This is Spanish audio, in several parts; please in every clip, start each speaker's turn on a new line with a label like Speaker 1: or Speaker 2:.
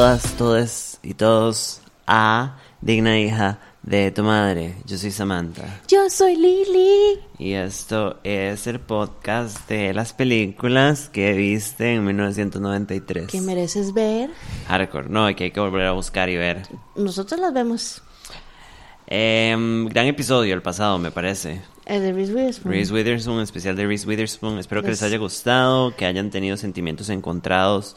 Speaker 1: todas, todes y todos a Digna Hija de tu Madre. Yo soy Samantha.
Speaker 2: Yo soy Lily.
Speaker 1: Y esto es el podcast de las películas que viste en 1993.
Speaker 2: ¿Qué mereces ver?
Speaker 1: Hardcore, no, que hay que volver a buscar y ver.
Speaker 2: Nosotros las vemos.
Speaker 1: Em, gran episodio el pasado, me parece.
Speaker 2: El de Reese Witherspoon.
Speaker 1: Reese Witherspoon, especial de Reese Witherspoon. Espero que les haya gustado, que hayan tenido sentimientos encontrados,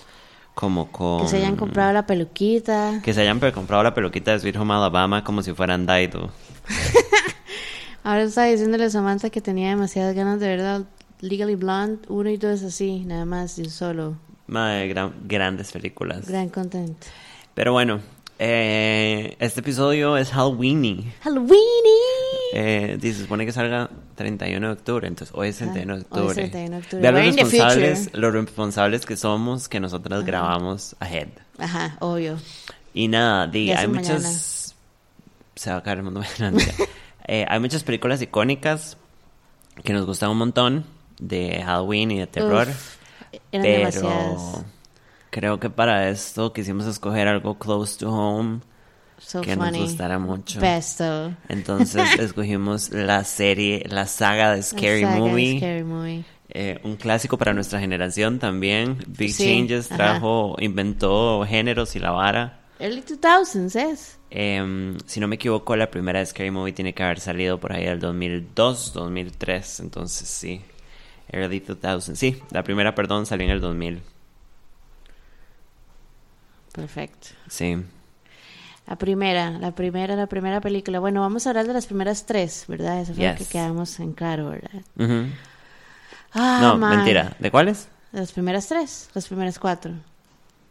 Speaker 1: como con...
Speaker 2: Que se hayan comprado la peluquita.
Speaker 1: Que se hayan comprado la peluquita de Sweet Home Alabama como si fueran Daido.
Speaker 2: Ahora estaba diciéndole a Samantha que tenía demasiadas ganas de ver Legally Blonde 1 y 2 así, nada más, un solo.
Speaker 1: Madre, gran- grandes películas.
Speaker 2: Gran content.
Speaker 1: Pero bueno, eh, este episodio es Halloweeny.
Speaker 2: Halloweeny.
Speaker 1: Eh, y se supone que salga 31 de octubre, entonces hoy es 31 de
Speaker 2: hoy
Speaker 1: octubre.
Speaker 2: 31 de octubre.
Speaker 1: Vean los responsables, los responsables que somos, que nosotras grabamos ahead.
Speaker 2: Ajá, obvio.
Speaker 1: Y nada, di, hay
Speaker 2: es
Speaker 1: muchas...
Speaker 2: mañana.
Speaker 1: Se va a caer el mundo mañana. Eh, hay muchas películas icónicas que nos gustan un montón de Halloween y de terror.
Speaker 2: Uf,
Speaker 1: pero
Speaker 2: demasiadas.
Speaker 1: creo que para esto quisimos escoger algo close to home
Speaker 2: So
Speaker 1: que
Speaker 2: funny.
Speaker 1: nos gustara mucho.
Speaker 2: Besto.
Speaker 1: Entonces escogimos la serie, la saga de Scary
Speaker 2: saga de
Speaker 1: Movie.
Speaker 2: Scary Movie.
Speaker 1: eh, un clásico para nuestra generación también. Big
Speaker 2: Sí,
Speaker 1: Changes
Speaker 2: ajá.
Speaker 1: trajo, inventó géneros y la vara.
Speaker 2: Early 2000s es.
Speaker 1: Em, si no me equivoco, la primera Scary Movie tiene que haber salido por ahí del 2002, 2003. Entonces sí, early 2000. Sí, la primera, perdón, salió en el 2000.
Speaker 2: Perfecto.
Speaker 1: Sí.
Speaker 2: La primera, la primera, la primera película. Bueno, vamos a hablar de las primeras tres, ¿verdad? Eso fue lo que
Speaker 1: Yes.
Speaker 2: quedamos en claro, ¿verdad? Ah,
Speaker 1: no,
Speaker 2: man.
Speaker 1: mentira. ¿De cuáles?
Speaker 2: Las primeras tres, las primeras cuatro.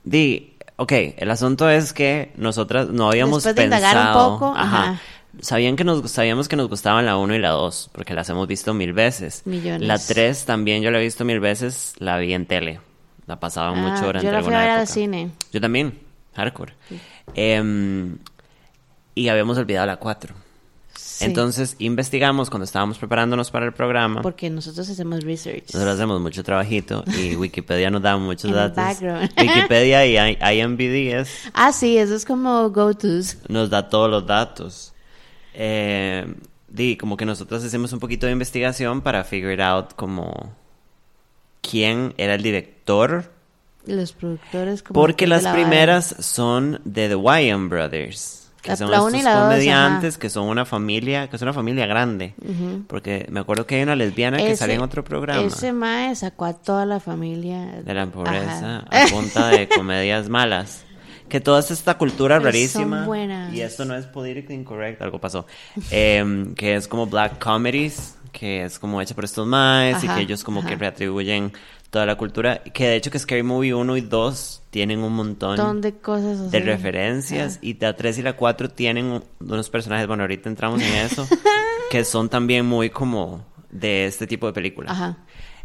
Speaker 1: Di, ok, el asunto es que nosotras no habíamos
Speaker 2: Después de indagar un
Speaker 1: pensado.
Speaker 2: poco, ajá.
Speaker 1: Sabían que nos, sabíamos que nos gustaban la 1 y la 2, porque las hemos visto mil veces.
Speaker 2: Millones.
Speaker 1: La 3 también yo la he visto mil veces, la vi en tele. La pasaban
Speaker 2: Ah,
Speaker 1: mucho durante
Speaker 2: yo la fui a
Speaker 1: alguna
Speaker 2: ver al
Speaker 1: época.
Speaker 2: cine.
Speaker 1: Yo también, hardcore. Em, y habíamos olvidado la 4.
Speaker 2: Sí,
Speaker 1: Entonces investigamos cuando estábamos preparándonos para el programa.
Speaker 2: Porque nosotros hacemos research.
Speaker 1: Nosotros hacemos mucho trabajito y Wikipedia nos da muchos
Speaker 2: En
Speaker 1: datos.
Speaker 2: background.
Speaker 1: Wikipedia y I- IMDb es-
Speaker 2: Ah, sí, eso es como go-tos.
Speaker 1: nos da todos los datos. Eh, como que nosotros hacemos un poquito de investigación para figure out como quién era el director.
Speaker 2: Los productores como
Speaker 1: Porque las
Speaker 2: la vara.
Speaker 1: primeras son de The Wyan Brothers. Que
Speaker 2: La-
Speaker 1: son
Speaker 2: una y
Speaker 1: estos
Speaker 2: la dos,
Speaker 1: comediantes
Speaker 2: ajá.
Speaker 1: que son una familia, que es una familia grande. Porque me acuerdo que hay una lesbiana que
Speaker 2: Ese-
Speaker 1: salía en otro programa.
Speaker 2: Ese mae sacó a toda la familia.
Speaker 1: de la pobreza
Speaker 2: Ajá.
Speaker 1: a punta de comedias malas. Que toda esta cultura
Speaker 2: Pero son
Speaker 1: rarísima.
Speaker 2: buenas.
Speaker 1: Y esto no es politically incorrect, algo pasó. em, que es como black comedies, que es como hecha por estos maes y que ellos como que reatribuyen toda la cultura. Que de hecho que Scary Movie 1 y 2 tienen un montón
Speaker 2: de cosas
Speaker 1: de referencias y la 3 y la 4 tienen un- unos personajes, bueno, ahorita entramos en eso, que son también muy como de este tipo de películas.
Speaker 2: Ajá.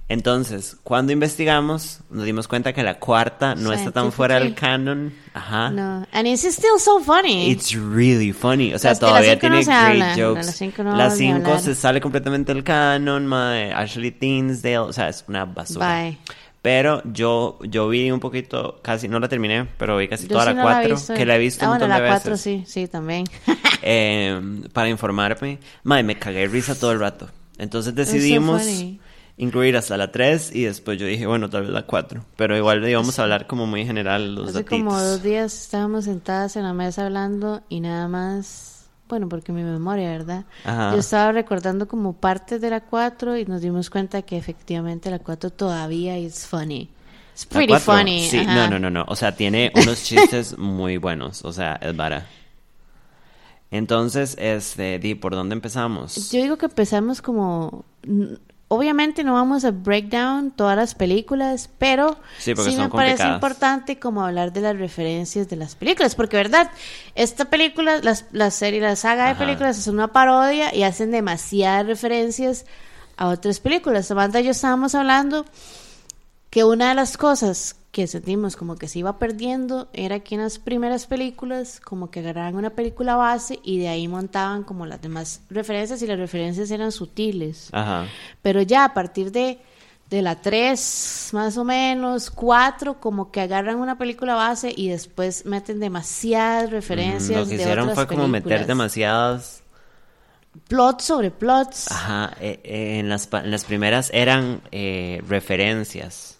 Speaker 1: Entonces, cuando investigamos, nos dimos cuenta que la cuarta no está tan fuera del canon. Ajá.
Speaker 2: No. And it's still so funny.
Speaker 1: It's really funny. O sea,
Speaker 2: Las
Speaker 1: todavía
Speaker 2: no
Speaker 1: tiene
Speaker 2: se
Speaker 1: great
Speaker 2: habla,
Speaker 1: jokes.
Speaker 2: las cinco no
Speaker 1: Las cinco se sale completamente del canon, mae. Ashley Tinsdale, o sea, es una basura.
Speaker 2: Bye.
Speaker 1: Pero yo, yo vi un poquito, casi, no la terminé, pero vi casi
Speaker 2: Yo
Speaker 1: toda
Speaker 2: sí
Speaker 1: la
Speaker 2: no
Speaker 1: cuatro, que la he visto
Speaker 2: ah,
Speaker 1: un
Speaker 2: bueno,
Speaker 1: montón
Speaker 2: la
Speaker 1: de
Speaker 2: cuatro
Speaker 1: veces.
Speaker 2: sí, sí, también.
Speaker 1: eh, para informarme. Mae, me cagué risa todo el rato. Entonces decidimos. Incluir hasta la 3 y después yo dije, bueno, tal vez la 4. Pero igual íbamos a hablar como muy general los
Speaker 2: Hace
Speaker 1: datitos.
Speaker 2: como dos días estábamos sentadas en la mesa hablando y nada más, bueno, porque mi memoria, ¿verdad?
Speaker 1: Ajá.
Speaker 2: Yo estaba recordando como partes de la 4 y nos dimos cuenta que efectivamente la 4 todavía es funny.
Speaker 1: La
Speaker 2: pretty
Speaker 1: cuatro,
Speaker 2: funny.
Speaker 1: Sí,
Speaker 2: ajá.
Speaker 1: no, no, no, no. O sea, tiene unos chistes muy buenos. O sea, es vara. Entonces, este, di, ¿por dónde empezamos?
Speaker 2: Yo digo que empezamos como... Obviamente no vamos a break down todas las películas, pero
Speaker 1: Sí, son
Speaker 2: me parece importante como hablar de las referencias de las películas, porque verdad, esta película, las- la serie, la saga de películas es una parodia y hacen demasiadas referencias a otras películas. Samantha y yo estábamos hablando que una de las cosas que sentimos como que se iba perdiendo era que en las primeras películas como que agarraban una película base y de ahí montaban como las demás referencias y las referencias eran sutiles.
Speaker 1: Ajá.
Speaker 2: Pero ya a partir de de la 3, más o menos, 4, como que agarran una película base y después meten demasiadas referencias.
Speaker 1: Lo que
Speaker 2: de
Speaker 1: hicieron
Speaker 2: otras
Speaker 1: fue como meter demasiadas
Speaker 2: Plots sobre plots.
Speaker 1: Ajá, eh, eh, en, las, en las primeras eran eh, referencias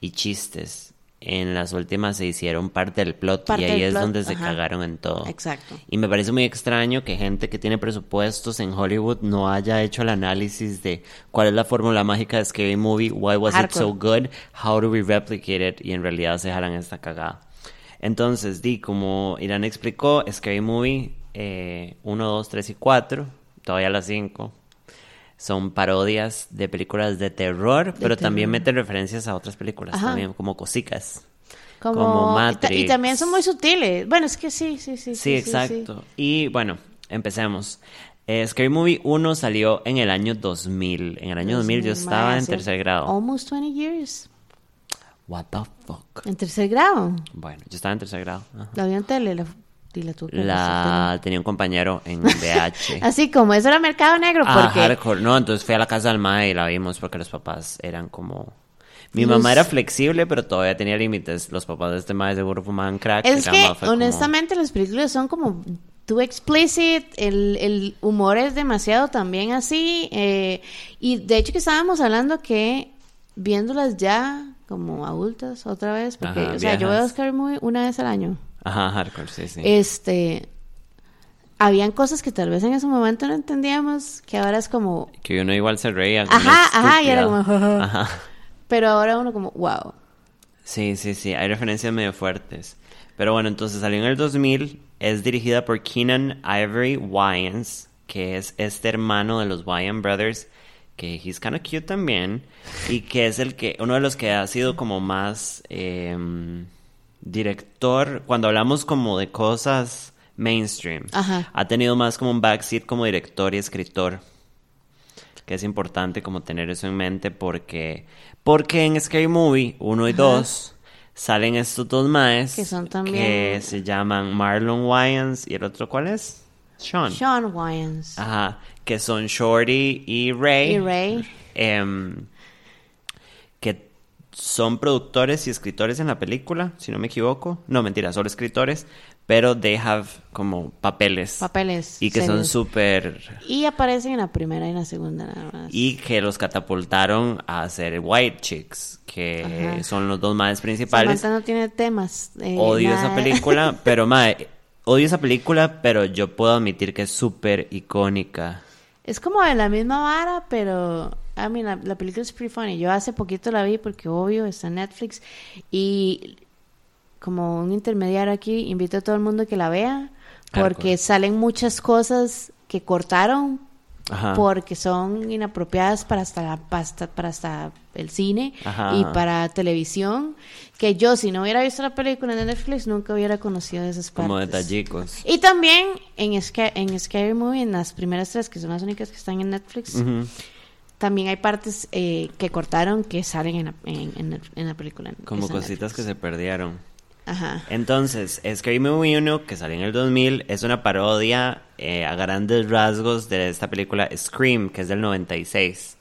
Speaker 1: y chistes. En las últimas se hicieron parte del plot
Speaker 2: Parte
Speaker 1: y ahí es
Speaker 2: plot,
Speaker 1: donde se
Speaker 2: ajá.
Speaker 1: cagaron en todo.
Speaker 2: Exacto.
Speaker 1: Y me parece muy extraño que gente que tiene presupuestos en Hollywood no haya hecho el análisis de cuál es la fórmula mágica de Scary Movie, why was it so good, how do we replicate it, y en realidad se jalan esta cagada. Entonces, di, como Irán explicó, Scary Movie 1, 2, 3 y 4, todavía las 5, son parodias de películas de terror, pero también meten referencias a otras películas
Speaker 2: Ajá.
Speaker 1: también, como cosicas.
Speaker 2: Como,
Speaker 1: como
Speaker 2: y ta-
Speaker 1: Matrix.
Speaker 2: Y, también son muy sutiles. Bueno, es que sí, sí, sí.
Speaker 1: Sí, exacto. Y bueno, empecemos. Eh, Scary Movie 1 salió en el año 2000. En el año 2000 yo estaba en tercer grado.
Speaker 2: Almost 20 years.
Speaker 1: What the fuck.
Speaker 2: En tercer grado.
Speaker 1: Bueno, yo estaba en tercer grado. Ajá.
Speaker 2: La vi en tele. La, la que
Speaker 1: La tenía un compañero en VH.
Speaker 2: ver. Así como eso era mercado negro.
Speaker 1: Ah,
Speaker 2: Porque
Speaker 1: hardcore. No, entonces fui a la casa del mae y la vimos porque los papás eran como... Mi
Speaker 2: Los-
Speaker 1: mamá era flexible, pero todavía tenía límites. Los papás de este mae seguro fumaban crack.
Speaker 2: es que,
Speaker 1: fue como-
Speaker 2: honestamente, las películas son como too explicit. El, el humor es demasiado también así. eh, y de hecho, que estábamos hablando que viéndolas ya como adultas otra vez. Porque,
Speaker 1: Ajá,
Speaker 2: o sea, yo veo
Speaker 1: viejas.
Speaker 2: Scary Movie una vez al año.
Speaker 1: Ajá, hardcore, sí, sí.
Speaker 2: Este. Habían cosas que tal vez en ese momento no entendíamos, que ahora es como.
Speaker 1: Que uno igual se reía.
Speaker 2: Ajá, ajá, y era como,
Speaker 1: Ajá.
Speaker 2: Pero ahora uno como, wow.
Speaker 1: Sí, sí, sí, hay referencias medio fuertes. Pero bueno, entonces salió en el 2000, es dirigida por Keenan Ivory Wayans, que es este hermano de los Wyan Brothers, que he's kind of cute también, y que es el que, uno de los que ha sido como más em, director, cuando hablamos como de cosas mainstream,
Speaker 2: Ajá.
Speaker 1: ha tenido más como un backseat como director y escritor que es importante como tener eso en mente porque porque en Scary Movie 1 y
Speaker 2: Ajá.
Speaker 1: 2 salen estos dos maes
Speaker 2: Que son también-
Speaker 1: que se llaman Marlon Wayans y el otro ¿cuál es? Sean.
Speaker 2: Sean Wayans.
Speaker 1: Ajá, que son Shorty y Ray.
Speaker 2: Y Ray.
Speaker 1: Em, son productores y escritores en la película, si no me equivoco. No, mentira, solo escritores, pero they have como papeles.
Speaker 2: Papeles.
Speaker 1: Y que son súper
Speaker 2: Y aparecen en la primera y en la segunda nada más.
Speaker 1: y que los catapultaron a ser White Chicks, que
Speaker 2: Ajá.
Speaker 1: son los dos más principales.
Speaker 2: Samantha no tiene temas. eh,
Speaker 1: Odio
Speaker 2: nada.
Speaker 1: esa película, pero mae, odio esa película, pero yo puedo admitir que es súper icónica.
Speaker 2: Es como de la misma vara, pero. I mean, la, la película es pretty funny. Yo hace poquito la vi porque, obvio, está en Netflix. Y como un intermediario aquí, invito a todo el mundo que la vea. Porque
Speaker 1: Hardcore.
Speaker 2: salen muchas cosas que cortaron
Speaker 1: Ajá.
Speaker 2: porque son inapropiadas para hasta, la, para hasta, para hasta el cine
Speaker 1: Ajá,
Speaker 2: y para televisión. Que yo, si no hubiera visto la película de Netflix, nunca hubiera conocido esas partes.
Speaker 1: Como detallicos.
Speaker 2: Y también en, Sca- en Scary Movie, en las primeras tres, que son las únicas que están en Netflix,
Speaker 1: Ujú.
Speaker 2: También hay partes eh, que cortaron que salen en la, en, en la película.
Speaker 1: Como cositas que se perdieron.
Speaker 2: Ajá.
Speaker 1: Entonces, Scary Movie 1, que salió en el 2000, es una parodia eh, a grandes rasgos de esta película Scream, que es del 96.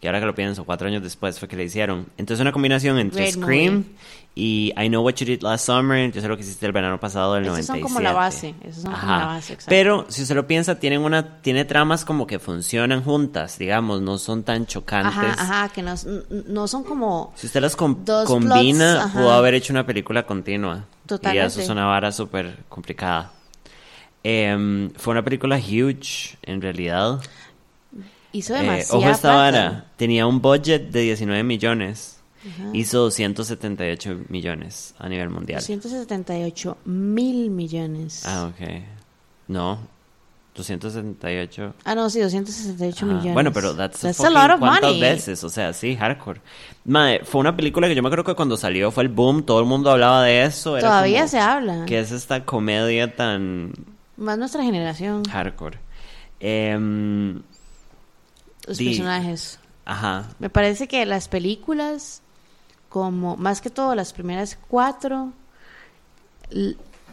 Speaker 1: Que ahora que lo pienso, cuatro años después fue que le hicieron. Entonces, una combinación entre Scream
Speaker 2: movie.
Speaker 1: Y I Know What You Did Last Summer, yo sé lo que hiciste el verano pasado del
Speaker 2: Esos
Speaker 1: 97.
Speaker 2: son como la base, esos son como la base, exacto.
Speaker 1: Pero, si usted lo piensa, tienen una, tiene tramas como que funcionan juntas, digamos, no son tan chocantes.
Speaker 2: Ajá, ajá, que no, no son como...
Speaker 1: Si usted las com- combina,
Speaker 2: plots,
Speaker 1: pudo haber hecho una película continua. Y
Speaker 2: Totalmente.
Speaker 1: eso es una vara súper complicada. Em, fue una película huge, en realidad.
Speaker 2: Hizo
Speaker 1: Eh,
Speaker 2: demasiado.
Speaker 1: ojo esta vara. Tenía un budget de 19 millones. Hizo 278 millones a nivel mundial.
Speaker 2: 278 mil millones.
Speaker 1: Ah, ok. No. 278.
Speaker 2: Ah, no, sí, 268
Speaker 1: Ajá.
Speaker 2: millones.
Speaker 1: Bueno, pero that's, a,
Speaker 2: a lot of
Speaker 1: ¿cuántas
Speaker 2: money.
Speaker 1: veces? O sea, sí, hardcore. Mae, fue una película que yo me acuerdo que cuando salió fue el boom, todo el mundo hablaba de eso. era
Speaker 2: Todavía
Speaker 1: como,
Speaker 2: se habla.
Speaker 1: ¿Qué es esta comedia tan
Speaker 2: Más nuestra generación.
Speaker 1: hardcore? Em,
Speaker 2: Los
Speaker 1: di-
Speaker 2: personajes.
Speaker 1: ajá.
Speaker 2: Me parece que las películas, como más que todo las primeras cuatro,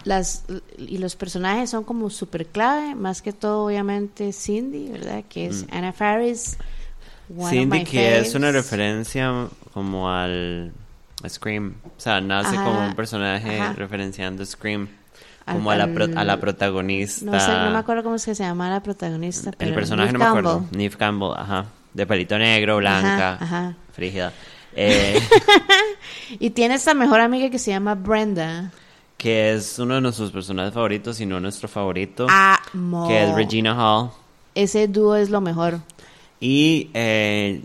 Speaker 2: las y los personajes son como súper clave, más que todo obviamente Cindy, ¿verdad? Que es
Speaker 1: Mm.
Speaker 2: Anna Faris,
Speaker 1: Cindy, que es una referencia como al Scream. O sea, nace
Speaker 2: Ajá,
Speaker 1: como un personaje
Speaker 2: ajá.
Speaker 1: referenciando Scream.
Speaker 2: Al-
Speaker 1: Como a, la pro- a la protagonista.
Speaker 2: No sé, no me acuerdo cómo es que se llama la protagonista.
Speaker 1: El personaje
Speaker 2: Neve
Speaker 1: no me acuerdo. Neve Campbell, ajá. De pelito negro, blanca,
Speaker 2: ajá.
Speaker 1: frígida. Eh,
Speaker 2: Y tiene esta mejor amiga que se llama Brenda.
Speaker 1: que es uno de nuestros personajes favoritos, si no nuestro favorito.
Speaker 2: Amo.
Speaker 1: Que es Regina Hall.
Speaker 2: Ese dúo es lo mejor.
Speaker 1: Y eh,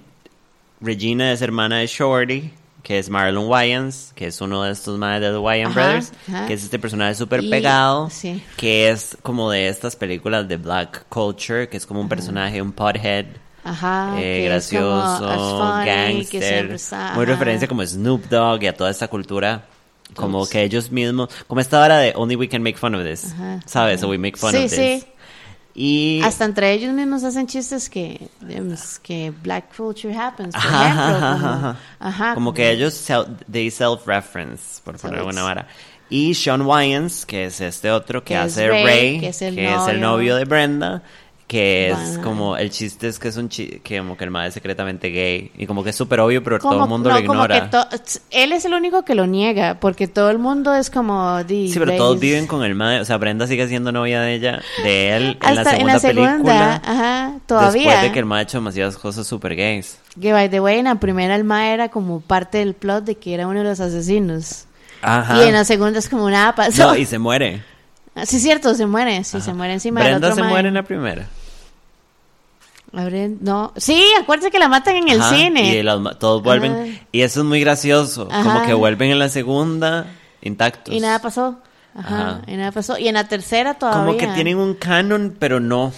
Speaker 1: Regina es hermana de Shorty, que es Marlon Wayans, que es uno de estos madres de The Wayans Brothers,
Speaker 2: ajá.
Speaker 1: que es este personaje súper pegado,
Speaker 2: sí.
Speaker 1: que es como de estas películas de Black Culture, que es como un personaje, un pothead.
Speaker 2: Ajá.
Speaker 1: eh,
Speaker 2: que es
Speaker 1: gracioso,
Speaker 2: que
Speaker 1: gangster, muy referencia como Snoop Dogg y a toda esta cultura, como
Speaker 2: Todos.
Speaker 1: que ellos mismos, como esta hora de Only We Can Make Fun of This,
Speaker 2: Ajá,
Speaker 1: ¿sabes? So we make fun
Speaker 2: Sí,
Speaker 1: of this.
Speaker 2: sí.
Speaker 1: Y
Speaker 2: Hasta entre ellos mismos hacen chistes que, que black culture happens, por
Speaker 1: Ajá,
Speaker 2: ejemplo.
Speaker 1: ajá,
Speaker 2: Como,
Speaker 1: ajá. como que ellos self, they self-reference, por poner alguna vara. Y Sean Wyans, que es este otro que,
Speaker 2: Que es
Speaker 1: hace
Speaker 2: Ray,
Speaker 1: Ray,
Speaker 2: que es el
Speaker 1: novio.
Speaker 2: novio.
Speaker 1: de Brenda, que es
Speaker 2: Bueno.
Speaker 1: como, el chiste es que es un chi que como que el madre es secretamente gay, y como que es súper obvio, pero
Speaker 2: Como-
Speaker 1: todo el mundo
Speaker 2: no,
Speaker 1: lo
Speaker 2: como
Speaker 1: ignora.
Speaker 2: que to- él es el único que lo niega, porque todo el mundo es como...
Speaker 1: Sí, pero todos viven con el madre, o sea, Brenda sigue siendo novia de ella, de él, en la
Speaker 2: Hasta
Speaker 1: segunda película.
Speaker 2: ajá, todavía.
Speaker 1: Después de que el madre ha hecho demasiadas cosas super gays.
Speaker 2: Que, by the way, en la primera el ma era como parte del plot de que era uno de los asesinos.
Speaker 1: Ajá.
Speaker 2: Y en la segunda es como nada pasó.
Speaker 1: No, y se muere.
Speaker 2: Sí, es cierto, se muere. Sí, se muere encima del
Speaker 1: Brenda
Speaker 2: otro
Speaker 1: se
Speaker 2: mae.
Speaker 1: muere en la primera.
Speaker 2: No. Sí, acuérdate que la matan en el
Speaker 1: Ajá,
Speaker 2: cine.
Speaker 1: Y los todos vuelven.
Speaker 2: Ajá.
Speaker 1: Y eso es muy gracioso. Como que vuelven en la segunda intactos.
Speaker 2: Y nada pasó. Ajá. Y nada pasó. Y en la tercera todavía.
Speaker 1: Como que tienen un canon, pero no.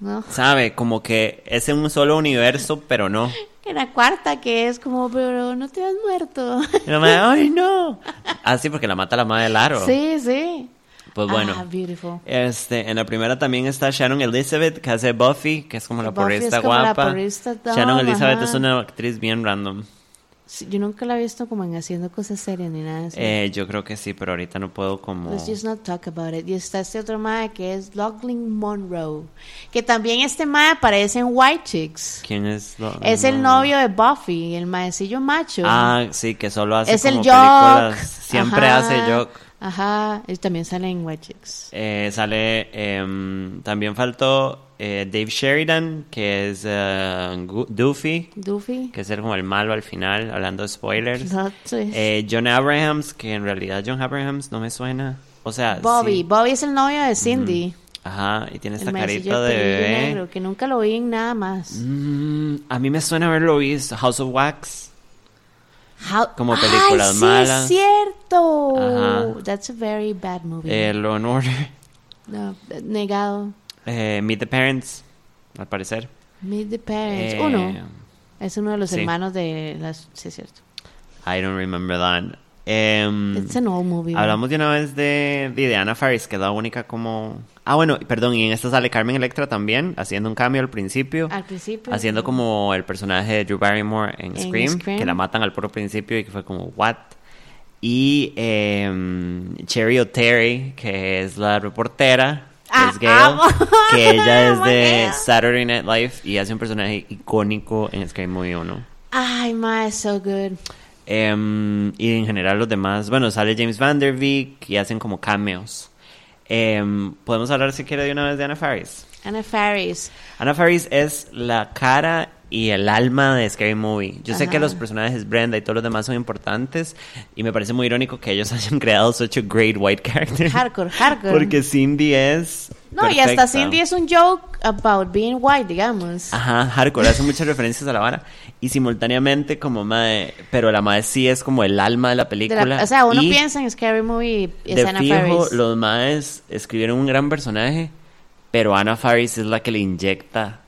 Speaker 2: ¿no?
Speaker 1: ¿Sabe? Como que es en un solo universo, pero no.
Speaker 2: En la cuarta que es como, pero no te has muerto.
Speaker 1: Y la madre, ¡ay, no! Ah, sí, porque la mata la madre de Laro.
Speaker 2: Sí, sí.
Speaker 1: Pues bueno.
Speaker 2: Ah, beautiful.
Speaker 1: Este, en la primera también está Sharon Elizabeth, que hace Buffy, que es como la
Speaker 2: Buffy
Speaker 1: porrista
Speaker 2: es como la
Speaker 1: guapa.
Speaker 2: porrista top,
Speaker 1: Sharon Elizabeth
Speaker 2: ajá.
Speaker 1: es una actriz bien random.
Speaker 2: Sí, yo nunca la he visto como en haciendo cosas serias ni nada así.
Speaker 1: Eh, yo creo que sí, pero ahorita no puedo como...
Speaker 2: Let's just not talk about it. Y está este otro mae que es Lachlan Monroe. Que también este mae aparece en White Chicks.
Speaker 1: ¿Quién es? lo-
Speaker 2: Es el
Speaker 1: no.
Speaker 2: novio de Buffy, el maecillo macho.
Speaker 1: Ah, sí, que solo hace
Speaker 2: es el
Speaker 1: como
Speaker 2: Jock.
Speaker 1: películas. Siempre
Speaker 2: Ajá.
Speaker 1: hace Jock.
Speaker 2: Ajá, él también sale en White Chicks.
Speaker 1: Eh, sale, em, también faltó eh, Dave Sheridan, que es Gu- Doofy,
Speaker 2: Doofy.
Speaker 1: que es el, como el malo al final, hablando de spoilers. Eh, John Abrahams, que en realidad John Abrahams no me suena. O sea,
Speaker 2: Bobby.
Speaker 1: sí.
Speaker 2: Bobby es el novio de Cindy.
Speaker 1: Ajá, y tiene esta carita de bebé.
Speaker 2: negro, que nunca lo vi en nada más.
Speaker 1: Mm, a mí me suena haberlo visto. House of Wax.
Speaker 2: How-
Speaker 1: Como
Speaker 2: Ay,
Speaker 1: películas
Speaker 2: sí,
Speaker 1: malas.
Speaker 2: es cierto.
Speaker 1: Ajá.
Speaker 2: That's a very bad movie.
Speaker 1: Eh, Law and Order.
Speaker 2: No, negado.
Speaker 1: Eh, Meet the Parents, al parecer.
Speaker 2: Meet the Parents.
Speaker 1: Eh,
Speaker 2: Uno. Es uno de los
Speaker 1: sí.
Speaker 2: hermanos de las... Sí, es cierto.
Speaker 1: I don't remember that. Em,
Speaker 2: It's an old movie.
Speaker 1: hablamos de una vez de, de Diana Faris, que es la única como... Ah, bueno, perdón, y en esta sale Carmen Electra también, haciendo un cambio al principio.
Speaker 2: Al principio.
Speaker 1: Haciendo como el personaje de Drew Barrymore en,
Speaker 2: En
Speaker 1: Scream,
Speaker 2: Scream.
Speaker 1: que la matan al puro principio y que fue como, ¿what? Y em, Cherry O'Terry, que es la reportera, que
Speaker 2: Ah,
Speaker 1: es
Speaker 2: amo.
Speaker 1: que ella es de. Saturday Night Live y hace un personaje icónico en Scream Movie 1.
Speaker 2: Ay, ma, so good.
Speaker 1: Em, y en general los demás, bueno, sale James Van Der Beek y hacen como cameos. Em, Podemos hablar si quiere de una vez de Anna Faris.
Speaker 2: Anna Faris.
Speaker 1: Anna Faris es la cara y el alma de Scary Movie. Yo sé
Speaker 2: Ajá.
Speaker 1: que los personajes Brenda y todos los demás son importantes y me parece muy irónico que ellos hayan creado such a great white character.
Speaker 2: Hardcore, hardcore.
Speaker 1: Porque Cindy es
Speaker 2: No, y hasta
Speaker 1: perfecta.
Speaker 2: Cindy es un joke about being white, digamos.
Speaker 1: Ajá, hardcore, hace muchas referencias a la vara y simultáneamente como madre, pero la madre sí es como el alma de la
Speaker 2: De
Speaker 1: película.
Speaker 2: la- o sea, uno
Speaker 1: y
Speaker 2: piensa en Scary Movie y
Speaker 1: de
Speaker 2: Anna
Speaker 1: fijo,
Speaker 2: Faris.
Speaker 1: los maes escribieron un gran personaje, pero Anna Faris es la que le inyecta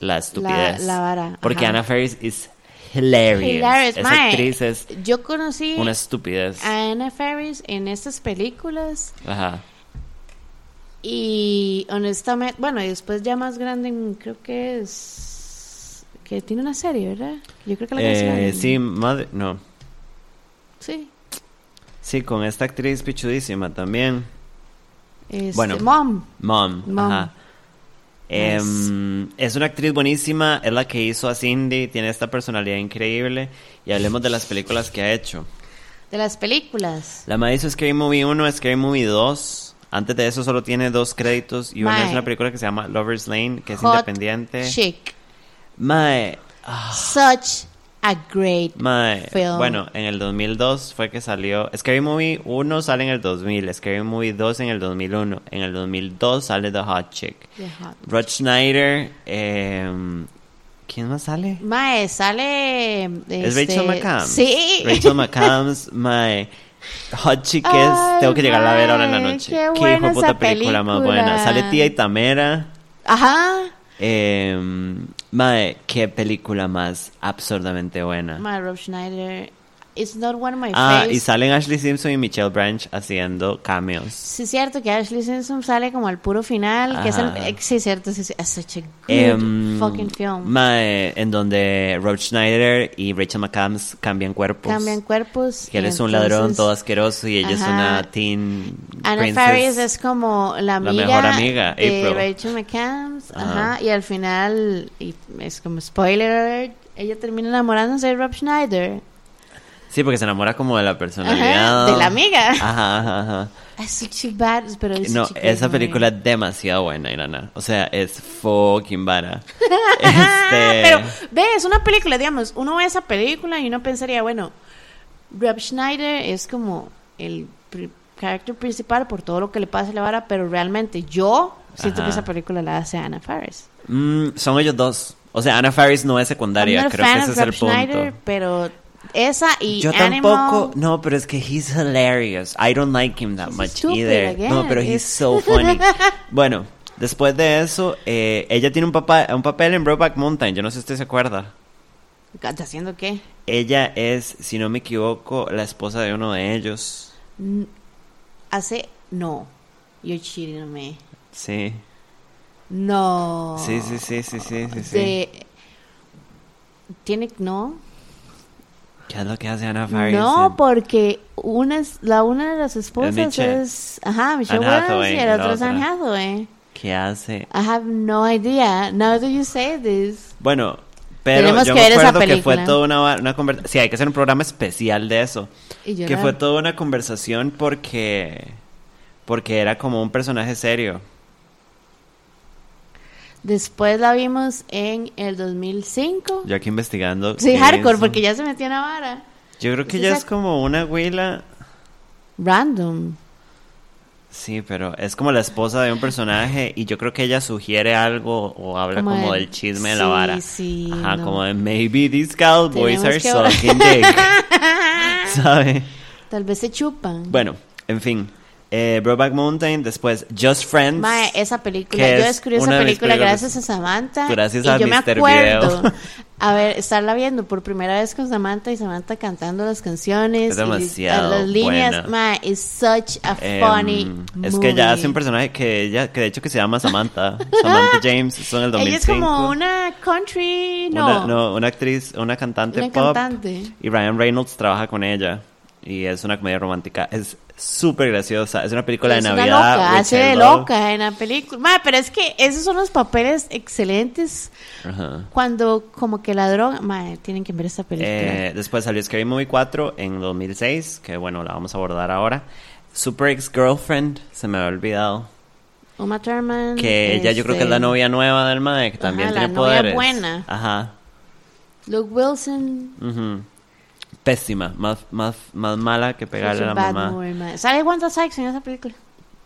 Speaker 1: la estupidez.
Speaker 2: la vara,
Speaker 1: Porque
Speaker 2: ajá.
Speaker 1: Anna Faris es hilarious.
Speaker 2: Hilarious,
Speaker 1: Esa actriz es
Speaker 2: Yo conocí
Speaker 1: una estupidez.
Speaker 2: a Anna Faris en estas películas
Speaker 1: Ajá.
Speaker 2: y honestamente, bueno, y después ya más grande, creo que es que tiene una serie, ¿verdad? Yo creo que la
Speaker 1: Eh, sí, madre, no.
Speaker 2: Sí.
Speaker 1: Sí, con esta actriz pichudísima también.
Speaker 2: Este,
Speaker 1: Bueno.
Speaker 2: Mom.
Speaker 1: Mom.
Speaker 2: Mom.
Speaker 1: Ajá. Em, es una actriz buenísima, es la que hizo a Cindy, tiene esta personalidad increíble. Y hablemos de las películas que ha hecho.
Speaker 2: De las películas.
Speaker 1: La madre hizo Scary Movie 1, Scary Movie 2. Antes de eso solo tiene dos créditos y una es una película que se llama Lover's Lane, que es
Speaker 2: Hot
Speaker 1: independiente.
Speaker 2: Chick.
Speaker 1: Mae, ah,
Speaker 2: Such a great film.
Speaker 1: Bueno, en el 2002 fue que salió. Scary Movie 1 sale en el 2000, Scary Movie 2 en el 2001. En el 2002 sale The Hot Chick.
Speaker 2: The Hot
Speaker 1: Rod Schneider. em, ¿Quién más sale?
Speaker 2: Mae, sale.
Speaker 1: Es
Speaker 2: este,
Speaker 1: Rachel McAdams.
Speaker 2: Sí.
Speaker 1: Rachel McAdams, mae. Hot Chick es.
Speaker 2: Ay,
Speaker 1: Tengo que llegar a ver ahora en la noche.
Speaker 2: qué
Speaker 1: Qué hijo puta
Speaker 2: esa
Speaker 1: película más
Speaker 2: película.
Speaker 1: buena. Sale Tía y Tamera.
Speaker 2: Ajá.
Speaker 1: Eh, mae, qué película más absurdamente buena.
Speaker 2: My Rob Schneider. It's not one of my
Speaker 1: Ah,
Speaker 2: faves.
Speaker 1: y salen Ashley Simpson y Michelle Branch haciendo cameos.
Speaker 2: Sí, es cierto que Ashley Simpson sale como al puro final. Que es el.
Speaker 1: Ajá.
Speaker 2: Sí, es cierto. Sí, es such a good
Speaker 1: Em,
Speaker 2: fucking film.
Speaker 1: mae, en donde Rob Schneider y Rachel McAdams cambian cuerpos.
Speaker 2: Cambian cuerpos.
Speaker 1: Que él es un ladrón todo asqueroso y ella es
Speaker 2: Ajá.
Speaker 1: una teen
Speaker 2: Anna
Speaker 1: princess.
Speaker 2: Faris es como la
Speaker 1: La
Speaker 2: amiga,
Speaker 1: mejor amiga,
Speaker 2: de
Speaker 1: April.
Speaker 2: Rachel McAdams.
Speaker 1: Ajá.
Speaker 2: Ajá. Y al final, y es como spoiler alert, ella termina enamorándose de Rob Schneider.
Speaker 1: Sí, porque se enamora como de la personalidad.
Speaker 2: Ajá, de la amiga.
Speaker 1: Ajá, ajá, ajá.
Speaker 2: Es such a bad, pero es
Speaker 1: No,
Speaker 2: such a
Speaker 1: esa película es demasiado buena, Irana. O sea, es fucking vara. este...
Speaker 2: Pero, ve, es una película, digamos, uno ve esa película y uno pensaría, bueno, Rob Schneider es como el carácter principal por todo lo que le pasa a la vara, pero realmente yo siento
Speaker 1: Ajá.
Speaker 2: que esa película la hace Anna Faris.
Speaker 1: Mm, son ellos dos. O sea, Anna Faris no es secundaria. Creo que ese es el
Speaker 2: Rob Schneider,
Speaker 1: punto.
Speaker 2: pero esa y
Speaker 1: Yo
Speaker 2: Animal,
Speaker 1: tampoco, no, pero es que he's hilarious. I don't like him that
Speaker 2: He's
Speaker 1: much either.
Speaker 2: again.
Speaker 1: No, pero he's so funny. bueno, después de eso, eh, ella tiene un, papá, un papel en Brokeback Mountain. Yo no sé si usted se acuerda.
Speaker 2: ¿Está haciendo qué?
Speaker 1: Ella es, si no me equivoco, la esposa de uno de ellos.
Speaker 2: Hace, no, on me.
Speaker 1: Sí.
Speaker 2: No.
Speaker 1: Sí, sí, sí, sí, sí, sí, sí.
Speaker 2: De- Tiene, no.
Speaker 1: ¿Qué es lo que hace Anna Faris?
Speaker 2: No,
Speaker 1: en-
Speaker 2: porque una es, la una de las esposas es, ajá, Michelle Williams y el
Speaker 1: la
Speaker 2: otro es
Speaker 1: otra.
Speaker 2: Anne Hathaway.
Speaker 1: ¿Qué hace?
Speaker 2: I have no idea. Now that you say this.
Speaker 1: Bueno, pero
Speaker 2: Tenemos
Speaker 1: yo
Speaker 2: que
Speaker 1: me
Speaker 2: ver esa
Speaker 1: acuerdo que fue toda una, una conversación. Sí, hay que hacer un programa especial de eso.
Speaker 2: Y
Speaker 1: Que fue toda una conversación porque. Porque era como un personaje serio.
Speaker 2: Después la vimos en el 2005.
Speaker 1: Yo aquí investigando.
Speaker 2: Sí, hardcore, porque ya se metió en la vara.
Speaker 1: Yo creo que
Speaker 2: esa-
Speaker 1: es como una abuela.
Speaker 2: Random.
Speaker 1: Sí, pero es como la esposa de un personaje y yo creo que ella sugiere algo o habla
Speaker 2: Como
Speaker 1: como,
Speaker 2: de-
Speaker 1: del chisme de la vara.
Speaker 2: sí,
Speaker 1: Ajá,
Speaker 2: no.
Speaker 1: como de maybe these cowboys
Speaker 2: Tenemos
Speaker 1: are sucking dick. ¿Sabe?
Speaker 2: Tal vez se chupan.
Speaker 1: Bueno, en fin. Eh, Brokeback Mountain, después Just Friends.
Speaker 2: Mae, esa película, yo
Speaker 1: es
Speaker 2: descubrí esa película gracias a Samantha.
Speaker 1: Gracias
Speaker 2: y
Speaker 1: a
Speaker 2: yo me
Speaker 1: Mr.
Speaker 2: acuerdo,
Speaker 1: Video.
Speaker 2: a ver, estarla viendo por primera vez con Samantha y Samantha cantando las canciones.
Speaker 1: Es
Speaker 2: y
Speaker 1: demasiado
Speaker 2: las líneas. Mae, is such a
Speaker 1: Em,
Speaker 2: funny
Speaker 1: es que ella
Speaker 2: movie.
Speaker 1: hace un personaje que ella, que de hecho que se llama Samantha. Samantha James, son el 2005.
Speaker 2: Ella es como una country, no,
Speaker 1: Una, no, una actriz, una cantante
Speaker 2: una
Speaker 1: pop.
Speaker 2: cantante.
Speaker 1: Y Ryan Reynolds trabaja con ella. Y es una comedia romántica. Es súper graciosa. Es una película
Speaker 2: es
Speaker 1: de
Speaker 2: una
Speaker 1: Navidad.
Speaker 2: loca,
Speaker 1: which
Speaker 2: hace de loca en la película. Mae, pero es que esos son los papeles excelentes
Speaker 1: Ajá.
Speaker 2: cuando como que la droga, mae, tienen que ver esta película.
Speaker 1: Eh, después salió Scary Movie 4 en 2006, que bueno, la vamos a abordar ahora. Super Ex Girlfriend, se me había olvidado.
Speaker 2: Uma Thurman.
Speaker 1: Que ella yo creo que es la
Speaker 2: este,
Speaker 1: novia nueva del Mae, que
Speaker 2: Ajá,
Speaker 1: también
Speaker 2: la
Speaker 1: tiene
Speaker 2: novia
Speaker 1: poderes.
Speaker 2: buena.
Speaker 1: Ajá.
Speaker 2: Luke Wilson.
Speaker 1: ujú. Pésima, más, más, más mala que pegarle a la mamá.
Speaker 2: movie. Sale Wanda Sykes en esa película.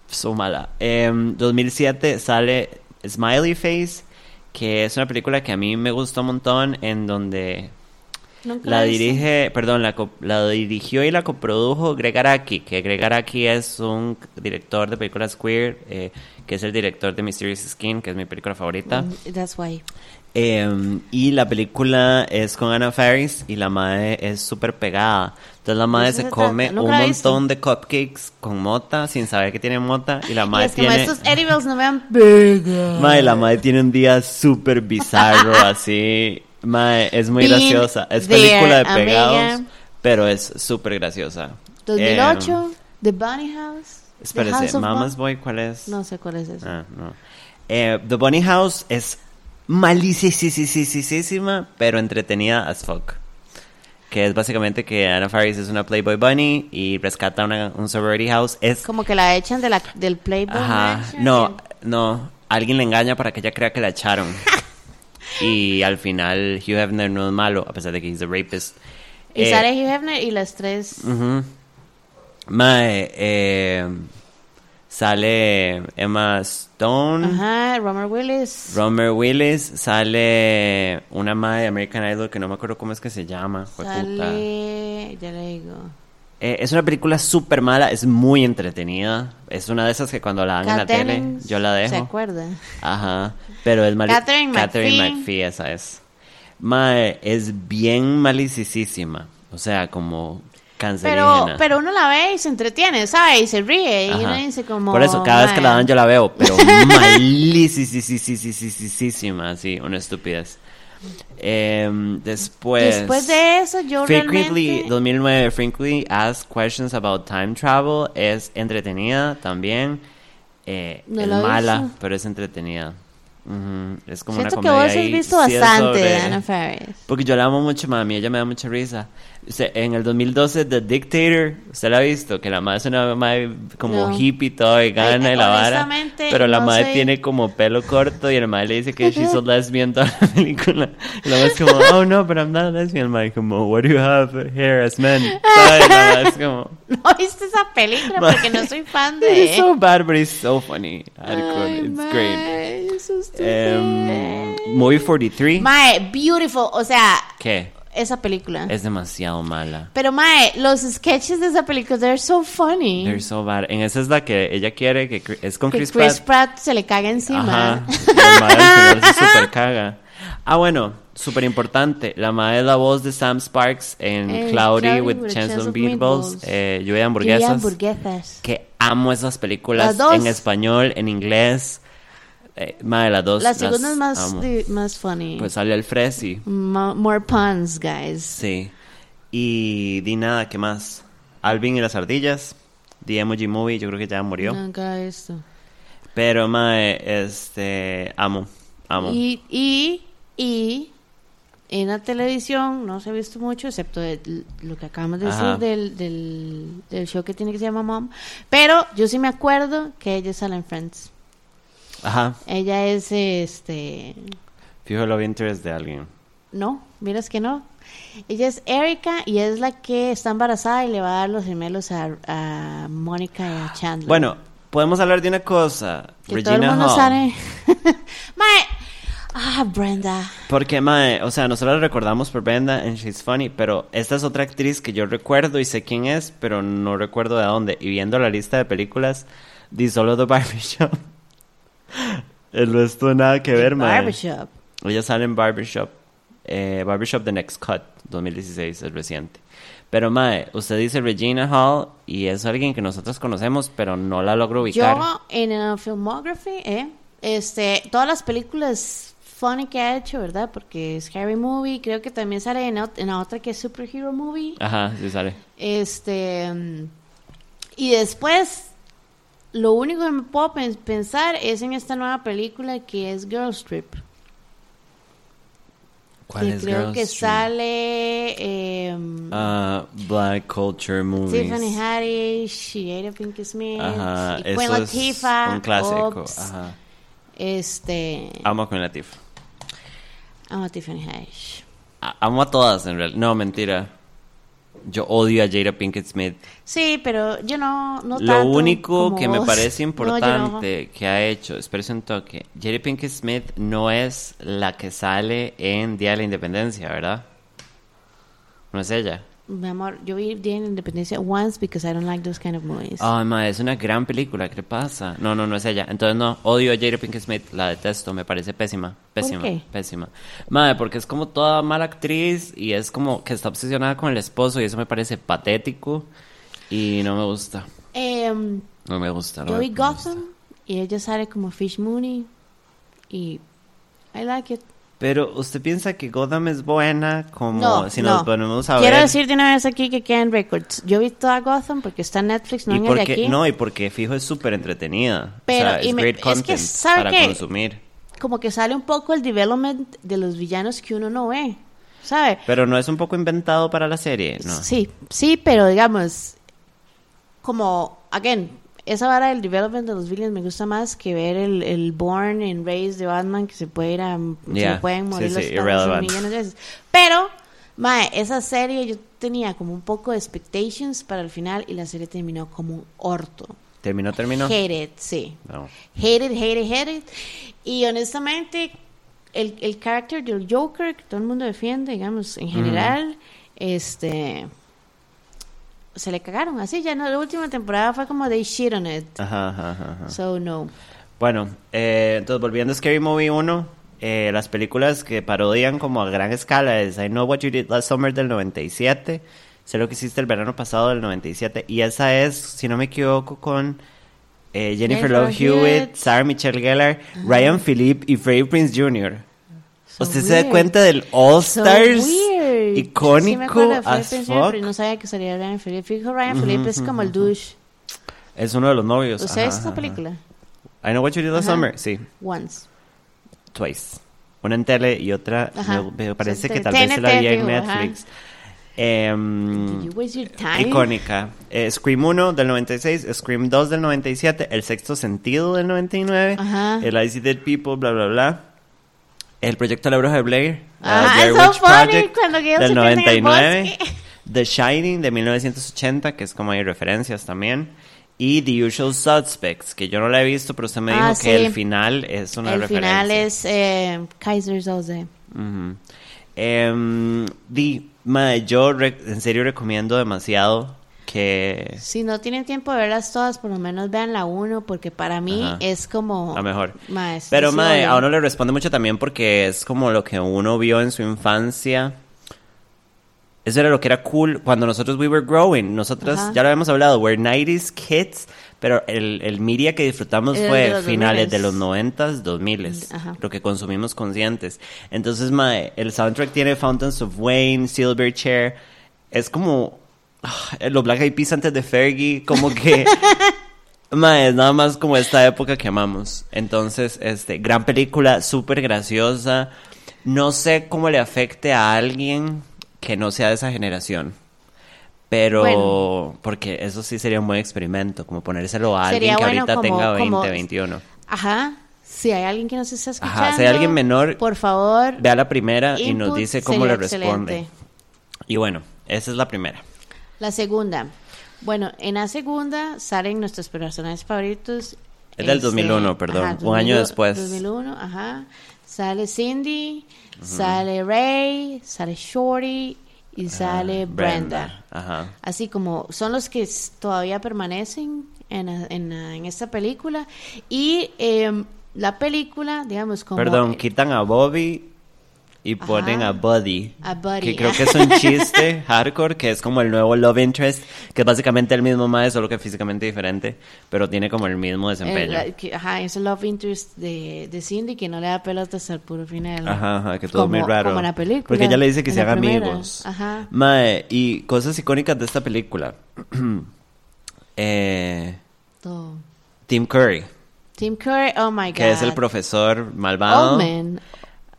Speaker 1: So mala. En 2007 sale Smiley Face, que es una película que a mí me gustó un montón, en donde
Speaker 2: Nunca
Speaker 1: la dirige, perdón, la, la dirigió y la coprodujo Greg Araki, que Greg Araki es un director de películas queer, eh, que es el director de Mysterious Skin, que es mi película favorita.
Speaker 2: Mm, That's why.
Speaker 1: Eh, y la película es con Anna Faris y la madre es súper pegada. Entonces la madre se
Speaker 2: se
Speaker 1: come un montón de cupcakes con mota sin saber que tiene mota y la
Speaker 2: Y
Speaker 1: madre
Speaker 2: es como
Speaker 1: tiene...
Speaker 2: estos edibles no vean.
Speaker 1: Mae, la madre tiene un día súper bizarro, así. Mae, es muy
Speaker 2: Been
Speaker 1: graciosa. Es película de
Speaker 2: amiga.
Speaker 1: pegados, pero es súper graciosa.
Speaker 2: 2008, The Bunny House.
Speaker 1: Eh,
Speaker 2: The
Speaker 1: espérese,
Speaker 2: House of
Speaker 1: Mama's Boy, ¿cuál es?
Speaker 2: No sé cuál es eso.
Speaker 1: Ah, no. Eh, The Bunny House es malísima, pero entretenida as fuck. Que es básicamente que Anna Faris es una Playboy Bunny y rescata una, un sorority house. Es
Speaker 2: Como que la echan de la, del Playboy.
Speaker 1: Ajá. No, no. Alguien le engaña para que ella crea que la echaron. y al final Hugh Hefner no es malo, a pesar de que he's a rapist.
Speaker 2: Y
Speaker 1: Eh,
Speaker 2: sale Hugh Hefner y las tres.
Speaker 1: Mae, eh, sale Emma Stone,
Speaker 2: Ajá, Romer Willis.
Speaker 1: Romer Willis, sale una mae de American Idol que no me acuerdo cómo es que se llama.
Speaker 2: sale. Ya le digo.
Speaker 1: Eh, es una película súper mala, es muy entretenida. Es una de esas que cuando la dan en la tele, yo la dejo.
Speaker 2: ¿Se acuerda?
Speaker 1: Ajá, pero es malísima.
Speaker 2: Catherine
Speaker 1: Catherine
Speaker 2: McPhee.
Speaker 1: McPhee, esa es. Mae, es bien malicísima. O sea, como
Speaker 2: Pero, pero uno la ve y se entretiene, ¿sabe? Y se ríe. Y
Speaker 1: Ajá.
Speaker 2: uno dice como.
Speaker 1: Por eso, cada vez que la dan yo la veo, pero malísima, sí, una estupidez. Em, después...
Speaker 2: Después de eso, yo
Speaker 1: Frequently,
Speaker 2: realmente.
Speaker 1: 2009, Frequently Asked Questions About Time Travel es entretenida también. Eh,
Speaker 2: No
Speaker 1: es mala,
Speaker 2: visto.
Speaker 1: pero es entretenida. Ujú, Es como
Speaker 2: Siento
Speaker 1: una
Speaker 2: que
Speaker 1: comedia
Speaker 2: vos has
Speaker 1: ahí.
Speaker 2: visto
Speaker 1: es
Speaker 2: bastante de Anna Faris.
Speaker 1: Porque yo la amo mucho, mami. Ella me da mucha risa. En el 2012, The Dictator, ¿usted la ha visto? Que la madre es una madre como
Speaker 2: No.
Speaker 1: hippie, todo vegana
Speaker 2: Ay,
Speaker 1: y la vara. Pero la
Speaker 2: no
Speaker 1: madre
Speaker 2: sé.
Speaker 1: tiene como pelo corto y el madre le dice que she's a lesbian toda la película. Y la madre es como, oh no, but I'm not a lesbian. El madre como, what do you have here as men? ¿Sabe? La madre es como,
Speaker 2: No viste esa película porque no soy fan de.
Speaker 1: it's so bad, but it's so funny.
Speaker 2: Ay,
Speaker 1: It's
Speaker 2: mae,
Speaker 1: great.
Speaker 2: eso es
Speaker 1: Em, movie 43.
Speaker 2: Mae, beautiful. O sea,
Speaker 1: ¿Qué?
Speaker 2: Esa película.
Speaker 1: Es demasiado mala.
Speaker 2: Pero Mae, los sketches de esa película, they're so funny.
Speaker 1: They're so bad. En esa es la que ella quiere, que es con
Speaker 2: que
Speaker 1: Chris,
Speaker 2: Chris,
Speaker 1: Pratt.
Speaker 2: Pratt. se le caga encima.
Speaker 1: Ajá. Al final se super caga. Ah, bueno, súper importante. La madre es la voz de Sam Sparks en
Speaker 2: En
Speaker 1: Cloudy,
Speaker 2: Cloudy
Speaker 1: with
Speaker 2: with
Speaker 1: Chance of Meatballs, eh, lluvia de
Speaker 2: Lluvia
Speaker 1: hamburguesas.
Speaker 2: de hamburguesas.
Speaker 1: Que amo esas películas en español, en inglés. Eh, madre, las dos.
Speaker 2: La
Speaker 1: las
Speaker 2: segunda es más, di- más funny.
Speaker 1: Pues sale el Fresi.
Speaker 2: Mo- more puns, guys.
Speaker 1: Sí. Y di nada, ¿qué más? Alvin y las ardillas. The Emoji Movie, yo creo que ya murió.
Speaker 2: Nunca esto.
Speaker 1: Pero, mae, este. Amo. Amo.
Speaker 2: Y, y, y en la televisión no se ha visto mucho, excepto de lo que acabamos de
Speaker 1: Ajá.
Speaker 2: decir del, del, del show que tiene que se llama Mom. Pero yo sí me acuerdo que ella sale en Friends.
Speaker 1: Ajá.
Speaker 2: Ella es este.
Speaker 1: Fijo love interest de alguien.
Speaker 2: No, miras que no. Ella es Erika y es la que está embarazada y le va a dar los gemelos a, a Mónica y a Chandler.
Speaker 1: Bueno, podemos hablar de una cosa.
Speaker 2: que todo el
Speaker 1: Regina
Speaker 2: mundo
Speaker 1: Hall.
Speaker 2: sale. Mae. Ah, Brenda.
Speaker 1: Porque, mae, o sea, nosotros la recordamos por Brenda and She's Funny, pero esta es otra actriz que yo recuerdo y sé quién es, pero no recuerdo de dónde. Y viendo la lista de películas, di solo The Barbershop. El resto nada que ver, mae.
Speaker 2: Barbershop.
Speaker 1: Ella sale en Barbershop. Eh, Barbershop The Next Cut, 2016, es reciente. Pero, mae, usted dice Regina Hall y es alguien que nosotros conocemos, pero no la logro ubicar.
Speaker 2: Yo en el filmography, eh, este, todas las películas funny que ha hecho, ¿verdad? Porque es Harry Movie, creo que también sale en, en la otra que es Superhero Movie.
Speaker 1: Ajá, sí sale.
Speaker 2: Este, mm, y después, lo único que me puedo pen- pensar es en esta nueva película que es Girls Trip.
Speaker 1: ¿Cuál
Speaker 2: que
Speaker 1: es
Speaker 2: creo
Speaker 1: Girls
Speaker 2: que
Speaker 1: Trip?
Speaker 2: sale em,
Speaker 1: Ah, Black Culture Movies.
Speaker 2: Tiffany Haddish, Jada Pinkett Smith,
Speaker 1: Ajá,
Speaker 2: y Queen Latifah,
Speaker 1: es un clásico.
Speaker 2: Ops,
Speaker 1: Ajá.
Speaker 2: Este,
Speaker 1: Amo a Queen Latifah.
Speaker 2: amo a Tiffany Haddish.
Speaker 1: A- Amo a todas, en realidad. No, mentira. Yo odio a Jada Pinkett Smith.
Speaker 2: Sí, pero yo no, no
Speaker 1: Lo
Speaker 2: tanto
Speaker 1: único que me parece
Speaker 2: No, yo no.
Speaker 1: importante que ha hecho, espérese un toque, Jada Pinkett Smith no es la que sale en Día de la Independencia, ¿verdad? No es ella.
Speaker 2: Mi amor, yo vi Día de la Independencia once because I don't like those kind of movies.
Speaker 1: Ay, ma, es una gran película, ¿qué le pasa? No, no, no es ella. Entonces no, odio a Jada Pinkett Smith, la detesto, me parece pésima, pésima,
Speaker 2: qué?
Speaker 1: pésima. Madre, porque es como toda mala actriz y es como que está obsesionada con el esposo y eso me parece patético y no me gusta.
Speaker 2: Em,
Speaker 1: No me gusta. no
Speaker 2: yo vi. Gotham y ella sale como Fish Mooney y I like it.
Speaker 1: Pero usted piensa que Gotham es buena como
Speaker 2: No,
Speaker 1: si
Speaker 2: no.
Speaker 1: nos ponemos a
Speaker 2: Quiero
Speaker 1: ver.
Speaker 2: decir de una vez aquí que queda en records. Yo he visto a Gotham porque está en Netflix, no
Speaker 1: y
Speaker 2: en el de
Speaker 1: porque,
Speaker 2: aquí.
Speaker 1: no, y porque fijo es súper entretenida.
Speaker 2: Pero,
Speaker 1: o sea,
Speaker 2: y
Speaker 1: es
Speaker 2: me-
Speaker 1: great
Speaker 2: es que,
Speaker 1: content
Speaker 2: ¿sabe
Speaker 1: para
Speaker 2: qué?
Speaker 1: consumir.
Speaker 2: Como que sale un poco el development de los villanos que uno no ve, ¿sabe?
Speaker 1: Pero no es un poco inventado para la serie, ¿no?
Speaker 2: Sí, sí, pero digamos, como, again, esa vara del development de los villains me gusta más que ver el, el Born and Raised de Batman que se puede ir a, se
Speaker 1: Yeah,
Speaker 2: pueden
Speaker 1: sí,
Speaker 2: morir
Speaker 1: sí,
Speaker 2: los padres
Speaker 1: irrelevant.
Speaker 2: millones de veces. Pero, mae, esa serie yo tenía como un poco de expectations para el final y la serie terminó como un orto.
Speaker 1: ¿Terminó, terminó?
Speaker 2: Hated, sí.
Speaker 1: No.
Speaker 2: Hated, hated, hated. Y honestamente, el, el carácter del Joker, que todo el mundo defiende, digamos, en general, este. Se le cagaron. Así ya no, la última temporada fue como they shit on it.
Speaker 1: Ajá, ajá, ajá.
Speaker 2: So, no.
Speaker 1: Bueno, eh, entonces volviendo a Scary Movie 1, eh, las películas que parodian como a gran escala es I Know What You Did Last Summer del 97, Sé lo que hiciste el verano pasado del 97, y esa es, si no me equivoco, con eh, Jennifer,
Speaker 2: Jennifer
Speaker 1: Love Hewitt,
Speaker 2: Hewitt.
Speaker 1: Sarah Michelle Gellar, Ryan Philippe y Freddie Prince Jr.
Speaker 2: So
Speaker 1: ¿Usted se da
Speaker 2: weird.
Speaker 1: cuenta del All
Speaker 2: So Weird. Sí, me
Speaker 1: icónico
Speaker 2: de
Speaker 1: as fuck?
Speaker 2: pero no sabía que salía Ryan Phillippe. Fijo, Ryan Phillippe es como el douche.
Speaker 1: Es uno de los novios.
Speaker 2: ¿Usted
Speaker 1: ajá,
Speaker 2: esta película?
Speaker 1: I Know What You Did Last. Summer, sí.
Speaker 2: Once.
Speaker 1: Twice. Una en tele y otra, me, parece que tal vez se la vi en. Netflix.
Speaker 2: Did you waste your time?
Speaker 1: icónica. Eh, Scream 1 del 96, Scream 2 del 97, El Sexto Sentido del 99,
Speaker 2: Ajá.
Speaker 1: El I See Dead People, bla, bla, bla. El Proyecto La Bruja de Blair,
Speaker 2: Ajá,
Speaker 1: uh, Blair Witch Project del
Speaker 2: se pierden en el
Speaker 1: 99,
Speaker 2: bosque.
Speaker 1: The Shining de 1980, que es como hay referencias también. Y The Usual Suspects, que yo no la he visto, pero usted me dijo
Speaker 2: Ah,
Speaker 1: que
Speaker 2: sí.
Speaker 1: el final es una
Speaker 2: El
Speaker 1: referencia.
Speaker 2: final es eh, Kaiser Soze.
Speaker 1: Em, di, yo en serio recomiendo demasiado que
Speaker 2: Si no tienen tiempo de verlas todas, por lo menos vean la 1, porque para mí
Speaker 1: Ajá.
Speaker 2: es como...
Speaker 1: la mejor.
Speaker 2: Ma, es-
Speaker 1: Pero mae, a uno le responde mucho también porque es como lo que uno vio en su infancia. Eso era lo que era cool cuando nosotros we were growing. Nosotros,
Speaker 2: Ajá.
Speaker 1: ya lo habíamos hablado, we're 90s kids, pero el, el media que disfrutamos
Speaker 2: Era
Speaker 1: fue
Speaker 2: de
Speaker 1: finales
Speaker 2: 2000s.
Speaker 1: de los 90s, 2000s,
Speaker 2: Ajá.
Speaker 1: lo que consumimos conscientes. Entonces, mae, el soundtrack tiene Fountains of Wayne, Silverchair, es como los Black Eyed Peas antes de Fergie, como que Mae, es nada más como esta época que amamos. Entonces, este, gran película, súper graciosa. No sé cómo le afecte a alguien que no sea de esa generación. Pero,
Speaker 2: Bueno.
Speaker 1: porque eso sí sería un buen experimento, como ponérselo a alguien que
Speaker 2: bueno
Speaker 1: ahorita
Speaker 2: como-
Speaker 1: tenga 20,
Speaker 2: como-
Speaker 1: 21.
Speaker 2: Ajá. Si hay alguien que nos está escuchando...
Speaker 1: Ajá, si hay alguien menor,
Speaker 2: Por favor...
Speaker 1: Vea la primera y nos dice cómo le responde.
Speaker 2: excelente.
Speaker 1: Y bueno, esa es la primera.
Speaker 2: La segunda. Bueno, en la segunda salen nuestros personajes favoritos.
Speaker 1: Es del 2001, perdón, un año
Speaker 2: 2001,
Speaker 1: después.
Speaker 2: 2001, ajá. Sale Cindy, sale Ray, sale Shorty y sale Brenda.
Speaker 1: Ajá.
Speaker 2: Así como son los que todavía permanecen en, en, en esta película. Y em, la película, digamos, como...
Speaker 1: Perdón,
Speaker 2: eh,
Speaker 1: quitan a Bobby y ponen
Speaker 2: Ajá.
Speaker 1: a Buddy.
Speaker 2: A Buddy.
Speaker 1: Que creo que es un chiste hardcore, que es como el nuevo Love Interest, que es básicamente el mismo mae, solo que físicamente diferente, pero tiene como el mismo desempeño.
Speaker 2: el- la- que- ajá, es el love interest de, de Cindy que no le da pelotas hasta el puro final.
Speaker 1: Ajá, ajá, que todo es muy
Speaker 2: Como-
Speaker 1: raro.
Speaker 2: Como en la película.
Speaker 1: Porque ella le dice que se hagan amigos.
Speaker 2: Ajá.
Speaker 1: Mae, y cosas icónicas de esta película. eh,
Speaker 2: Todo.
Speaker 1: Tim Curry,
Speaker 2: Tim Curry, oh my god.
Speaker 1: que es el profesor malvado.
Speaker 2: Oldman,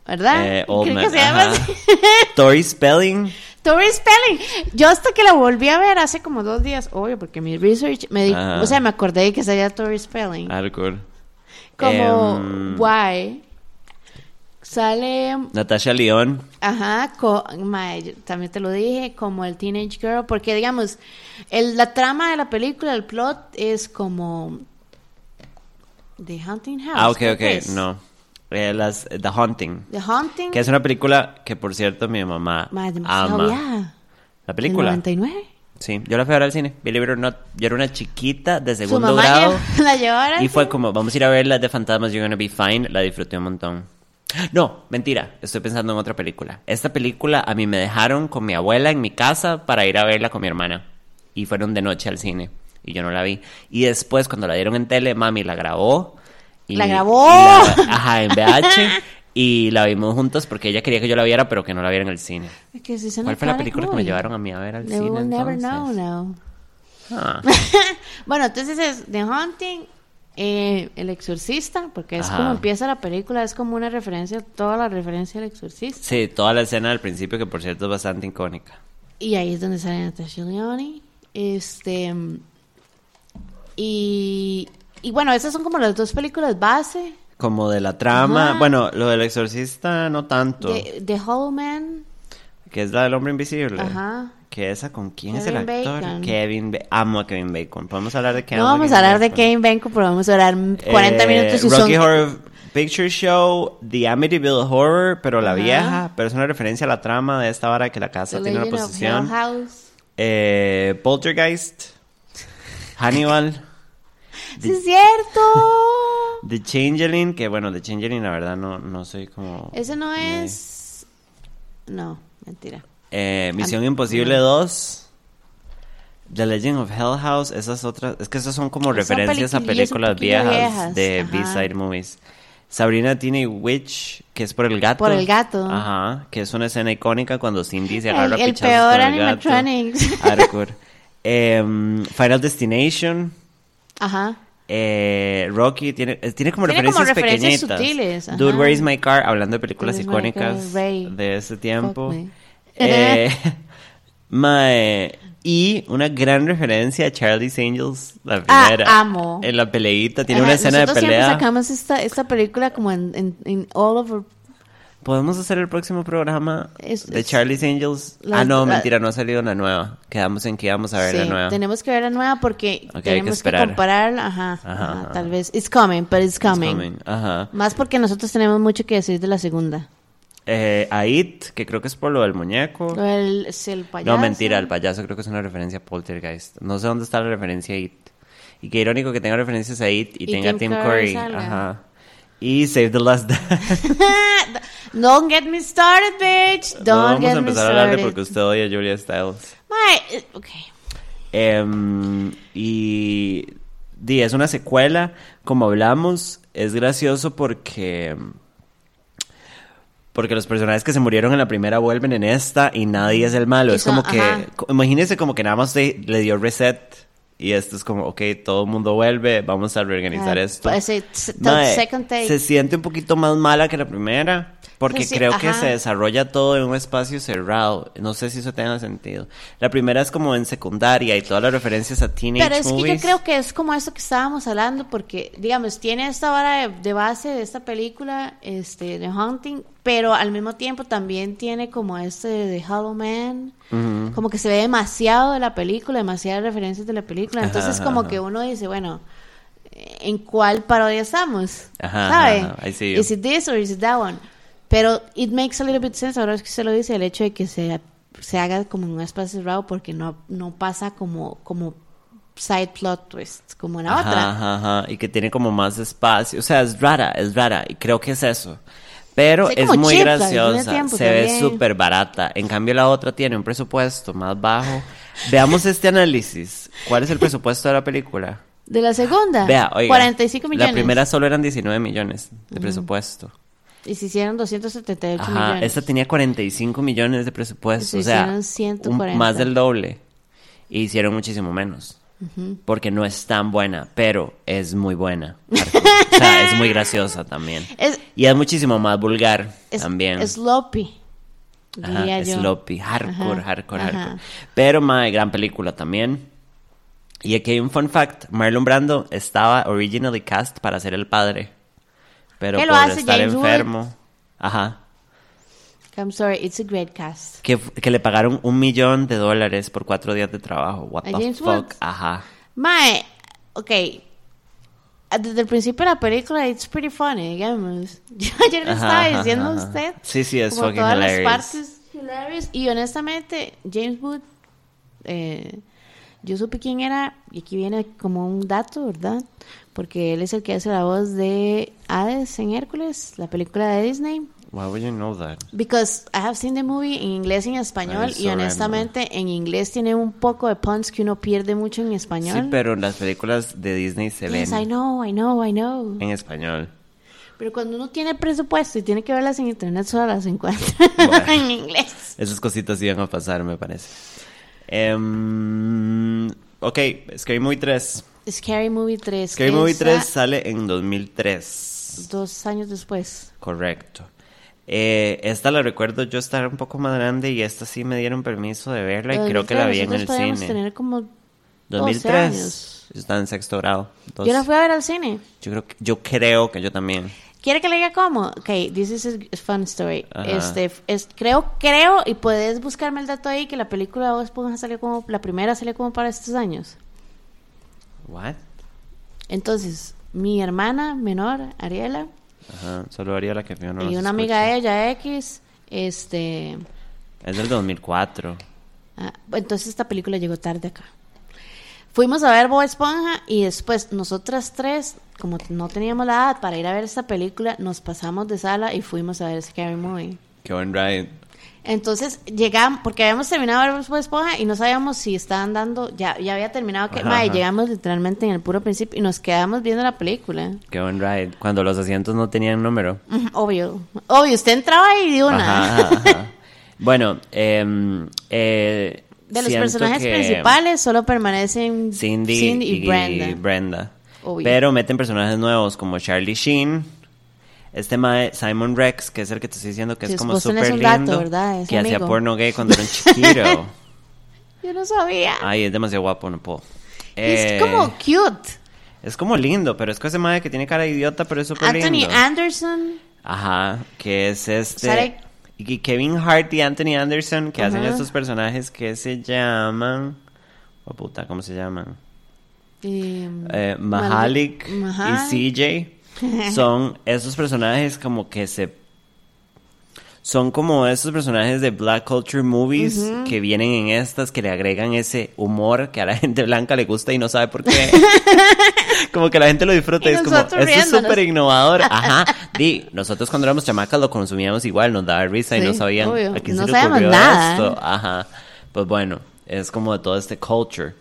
Speaker 2: ¿verdad?
Speaker 1: Eh,
Speaker 2: Creo que se llama así.
Speaker 1: Tori Spelling.
Speaker 2: Tori Spelling. Yo hasta que la volví a ver hace como dos días, obvio, porque mi research me di,
Speaker 1: Ajá.
Speaker 2: o sea, me acordé de que salía Tori Spelling.
Speaker 1: Hardcore.
Speaker 2: como
Speaker 1: Em,
Speaker 2: why sale
Speaker 1: Natasha León.
Speaker 2: Ajá, co- también te lo dije, como el Teenage Girl, porque digamos, el, la trama de la película, el plot es como The Hunting House.
Speaker 1: Ah, ok, ok,
Speaker 2: es.
Speaker 1: no. Eh, las, The Haunting.
Speaker 2: The.
Speaker 1: Que es una película que, por cierto, mi mamá
Speaker 2: demasiado
Speaker 1: ama.
Speaker 2: vieja.
Speaker 1: ¿La película?
Speaker 2: ¿El 99?
Speaker 1: Sí, yo la fui a ver al cine. Believe it or not, yo era una chiquita de
Speaker 2: Su
Speaker 1: segundo
Speaker 2: mamá
Speaker 1: grado.
Speaker 2: la llevó ahora
Speaker 1: Y fue como, vamos a ir a ver las de Fantasmas, You're Gonna Be Fine. La disfruté un montón. No, mentira, estoy pensando en otra película. Esta película a mí me dejaron con mi abuela en mi casa para ir a verla con mi hermana. Y fueron de noche al cine. Y yo no la vi. Y después, cuando la dieron en tele, mami la grabó. Y,
Speaker 2: ¡La grabó!
Speaker 1: y la- ajá, en VH. Y la vimos juntos porque ella quería que yo la viera, pero que no la viera en el cine. ¿Cuál fue la película que me llevaron a mí a ver al
Speaker 2: They
Speaker 1: cine?
Speaker 2: will never know now.
Speaker 1: Ah,
Speaker 2: Bueno, entonces es The Haunting, eh, El Exorcista, porque es
Speaker 1: Ajá.
Speaker 2: como empieza la película, es como una referencia, toda la referencia al Exorcista.
Speaker 1: sí, toda la escena del principio, que por cierto es bastante icónica.
Speaker 2: Y ahí es donde sale Natasha Leone. Este. Y. Y bueno, esas son como las dos películas base.
Speaker 1: Como de la trama.
Speaker 2: Ajá.
Speaker 1: Bueno, lo del exorcista no tanto.
Speaker 2: De, The Hollow Man.
Speaker 1: Que es la del hombre invisible.
Speaker 2: Ajá.
Speaker 1: Que esa con quién es el
Speaker 2: Kevin
Speaker 1: actor?
Speaker 2: Bacon.
Speaker 1: Kevin Ba- Amo a Kevin Bacon. Podemos hablar de que
Speaker 2: No
Speaker 1: amo
Speaker 2: vamos a
Speaker 1: Kevin
Speaker 2: hablar de
Speaker 1: Bacon.
Speaker 2: Kevin Bacon, pero vamos a hablar 40
Speaker 1: Eh,
Speaker 2: minutos y
Speaker 1: Rocky
Speaker 2: son.
Speaker 1: Horror Picture Show, The Amityville Horror, pero la
Speaker 2: Ajá.
Speaker 1: vieja, pero es una referencia a la trama de esta vara que la
Speaker 2: The
Speaker 1: casa tiene una
Speaker 2: Legend Hill
Speaker 1: posesión.
Speaker 2: House.
Speaker 1: Eh, Poltergeist, Hannibal,
Speaker 2: ¡Sí es cierto!
Speaker 1: The Changeling, que bueno, The Changeling la verdad no, no soy como...
Speaker 2: Ese no es. No, mentira.
Speaker 1: eh, Misión
Speaker 2: Ah,
Speaker 1: Imposible
Speaker 2: no.
Speaker 1: 2. The Legend of Hell House, esas otras, es que esas son como
Speaker 2: Son
Speaker 1: referencias a películas viejas,
Speaker 2: viejas,
Speaker 1: de. B-side movies. Sabrina Teenage Witch, que es por el gato.
Speaker 2: Por el gato.
Speaker 1: Ajá, que es una escena icónica cuando Cindy se agarra a
Speaker 2: el peor
Speaker 1: con el gato. Hardcore. Em, Final Destination.
Speaker 2: Ajá.
Speaker 1: eh, Rocky tiene, eh, tiene como
Speaker 2: Tiene como
Speaker 1: referencias
Speaker 2: referencias
Speaker 1: pequeñitas.
Speaker 2: sutiles, ajá.
Speaker 1: Dude, Where is my car? Hablando de películas
Speaker 2: Where my
Speaker 1: icónicas de ese tiempo. Eh, mae, y una gran referencia a Charlie's Angels, la
Speaker 2: Ah,
Speaker 1: primera.
Speaker 2: amo.
Speaker 1: En la peleita, tiene
Speaker 2: Ajá,
Speaker 1: una escena de
Speaker 2: nosotros
Speaker 1: pelea.
Speaker 2: siempre sacamos esta, esta película como en, en, en all over.
Speaker 1: ¿Podemos hacer el próximo programa
Speaker 2: Es-
Speaker 1: de
Speaker 2: es-
Speaker 1: Charlie's Angels? ah, no,
Speaker 2: la-
Speaker 1: mentira, no ha salido la nueva. Quedamos en que íbamos a ver la nueva.
Speaker 2: tenemos que ver la nueva porque
Speaker 1: que
Speaker 2: tenemos que, compararla. Ajá,
Speaker 1: Ajá,
Speaker 2: ajá,
Speaker 1: ajá.
Speaker 2: tal vez. It's coming, but it's
Speaker 1: It's
Speaker 2: coming.
Speaker 1: Ajá.
Speaker 2: Más porque nosotros tenemos mucho que decir de la segunda.
Speaker 1: Eh, a It, que creo que es por lo del muñeco.
Speaker 2: Lo del- es el payaso.
Speaker 1: No, mentira, el payaso creo que es una referencia a Poltergeist. No sé dónde está la referencia a It. Y qué irónico que tenga referencias a It y,
Speaker 2: Y
Speaker 1: tenga
Speaker 2: Tim Curry.
Speaker 1: Ajá. Y Save the Last Dance.
Speaker 2: Don't get me started, bitch. Don't
Speaker 1: no vamos
Speaker 2: get
Speaker 1: a
Speaker 2: me
Speaker 1: empezar a hablar de
Speaker 2: started.
Speaker 1: porque usted odia a Julia Stiles.
Speaker 2: Mae, eh, ok.
Speaker 1: Em, y, di, es una secuela, como hablamos, es gracioso porque porque los personajes que se murieron en la primera vuelven en esta y nadie es el malo.
Speaker 2: Y
Speaker 1: Es como que,
Speaker 2: ajá.
Speaker 1: imagínense como que nada más le dio reset y esto es como, ok, todo el mundo vuelve, vamos a reorganizar
Speaker 2: Ah,
Speaker 1: esto.
Speaker 2: pues,
Speaker 1: Mae. Se siente un poquito más mala que la primera. Porque
Speaker 2: Sí, sí,
Speaker 1: creo que se desarrolla todo en un espacio cerrado. No sé si eso tenga sentido. La primera es como en secundaria y todas las referencias a teenage
Speaker 2: Pero es que yo creo que es como eso que estábamos hablando, porque, digamos, tiene esta vara de, de base de esta película, este, de Hunting, pero al mismo tiempo también tiene como este de Hollow Man, como que se ve demasiado de la película, demasiadas referencias de la película, entonces
Speaker 1: Ajá,
Speaker 2: como
Speaker 1: ajá.
Speaker 2: que uno dice, bueno, ¿en cuál parodia estamos?
Speaker 1: Ajá,
Speaker 2: ¿Sabe? ¿Is it this or is it that one? Pero it makes a little bit sense, ahora es que se lo dice, el hecho de que se, se haga como en un espacio cerrado porque no, no pasa como, como side plot twist, como en la
Speaker 1: Ajá,
Speaker 2: otra.
Speaker 1: ajá, ajá, Y que tiene como más espacio. O sea, es rara, es rara. Y creo que es eso. Pero es muy
Speaker 2: mismo
Speaker 1: graciosa.
Speaker 2: tiempo
Speaker 1: se ve
Speaker 2: también.
Speaker 1: súper barata. En cambio, la otra tiene un presupuesto más bajo. Veamos este análisis. ¿Cuál es el presupuesto de la película?
Speaker 2: De la segunda,
Speaker 1: Vea, oiga.
Speaker 2: 45 millones.
Speaker 1: La primera solo eran 19 millones de presupuesto.
Speaker 2: Y se hicieron 278
Speaker 1: Ajá,
Speaker 2: millones.
Speaker 1: esta tenía 45 millones de presupuesto,
Speaker 2: Se
Speaker 1: o sea,
Speaker 2: hicieron
Speaker 1: un-
Speaker 2: 140.
Speaker 1: más del doble. Y hicieron muchísimo menos. Porque no es tan buena, pero es muy buena. sea, es muy graciosa también.
Speaker 2: Es-
Speaker 1: y es muchísimo más vulgar
Speaker 2: Es,
Speaker 1: también.
Speaker 2: sloppy,
Speaker 1: Ajá,
Speaker 2: diría yo.
Speaker 1: sloppy, hardcore,
Speaker 2: Ajá,
Speaker 1: hardcore,
Speaker 2: ajá.
Speaker 1: hardcore. Pero, mae, gran película también. Y aquí hay un fun fact. Marlon Brando estaba originally cast para ser el padre. Pero
Speaker 2: ¿Qué
Speaker 1: por
Speaker 2: hace
Speaker 1: estar
Speaker 2: James Wood?
Speaker 1: enfermo... Ajá.
Speaker 2: I'm sorry, it's a great cast.
Speaker 1: Que, que le pagaron un millón de dólares por cuatro días de trabajo. What
Speaker 2: ¿A
Speaker 1: the fuck? Ajá.
Speaker 2: Mae, ok. Ah, Desde el principio de la película, it's pretty funny, digamos. Yo ayer le estaba
Speaker 1: ajá,
Speaker 2: diciendo a usted.
Speaker 1: Sí, sí, es
Speaker 2: como
Speaker 1: fucking
Speaker 2: todas
Speaker 1: hilarious.
Speaker 2: las partes hilarious. Y honestamente, James Wood, eh, yo supe quién era, y aquí viene como un dato, ¿verdad? Porque él es el que hace la voz de Hades en Hércules, la película de Disney.
Speaker 1: Why would you know that?
Speaker 2: Because I have seen the movie en inglés y en español, y
Speaker 1: so
Speaker 2: honestamente en inglés tiene un poco de puns que uno pierde mucho en español.
Speaker 1: Sí, pero en las películas de Disney se
Speaker 2: Yes, I
Speaker 1: ven
Speaker 2: know, I know, I know.
Speaker 1: en español.
Speaker 2: Pero cuando uno tiene presupuesto y tiene que verlas en internet, solo las encuentra en inglés.
Speaker 1: Esas cositas iban a pasar, me parece. Um, ok, Scary Movie 3.
Speaker 2: Scary Movie 3.
Speaker 1: Scary Movie 3 sale en 2003.
Speaker 2: Dos años después.
Speaker 1: Correcto. Eh, esta la recuerdo yo estar un poco más grande y esta sí me dieron permiso de verla y creo que la vi en el cine.
Speaker 2: tener como
Speaker 1: 2003. Años. Está en sexto grado.
Speaker 2: Yo la fui a ver al cine.
Speaker 1: Yo creo que, yo creo que yo también.
Speaker 2: ¿Quiere que le diga cómo? Ok, this is a fun story. Este, es, creo, creo, y puedes buscarme el dato ahí, que la película de Bob Esponja salió como, la primera salió como para estos años.
Speaker 1: What?
Speaker 2: Entonces, mi hermana menor, Ariela.
Speaker 1: Ajá, solo Ariela que no
Speaker 2: Y una amiga de ella, X, este...
Speaker 1: Es del 2004.
Speaker 2: Ah, entonces esta película llegó tarde acá. Fuimos a ver Bob Esponja y después nosotras tres, como no teníamos la edad para ir a ver esta película, nos pasamos de sala y fuimos a ver Scary Movie.
Speaker 1: Qué buen ride.
Speaker 2: Entonces llegamos, porque habíamos terminado de ver Bob Esponja y no sabíamos si estaban dando, ya, ya había terminado que, y llegamos literalmente en el puro principio y nos quedamos viendo la película.
Speaker 1: Qué buen ride. Cuando los asientos no tenían número.
Speaker 2: Obvio, obvio, usted entraba y de una.
Speaker 1: bueno, em, eh,
Speaker 2: de los personajes principales solo permanecen
Speaker 1: Cindy, y, Brenda. Pero meten personajes nuevos como Charlie Sheen. Este mae Simon Rex, que es el que te estoy diciendo que es como súper lindo. que hacía porno gay cuando era un chiquito.
Speaker 2: Yo no sabía.
Speaker 1: Ay, es demasiado guapo, no puedo.
Speaker 2: es como eh, cute.
Speaker 1: Es como lindo, pero es que ese mae que tiene cara de idiota, pero es súper lindo.
Speaker 2: Anthony Anderson.
Speaker 1: Ajá, que es este... Y Kevin Hart y Anthony Anderson, que hacen estos personajes que se llaman. Oh, puta, ¿cómo se llaman?
Speaker 2: Em,
Speaker 1: eh, Mahalik y CJ. Son esos personajes como que se son como esos personajes de black culture movies que vienen en estas que le agregan ese humor que a la gente blanca le gusta y no sabe por qué. como que la gente lo disfruta y, es como, esto es súper innovador. Ajá. Di, nosotros cuando éramos chamacas lo consumíamos igual, nos daba risa y no sabían a quién se le ocurrió esto. Ajá. Pues bueno, es como de todo este culture.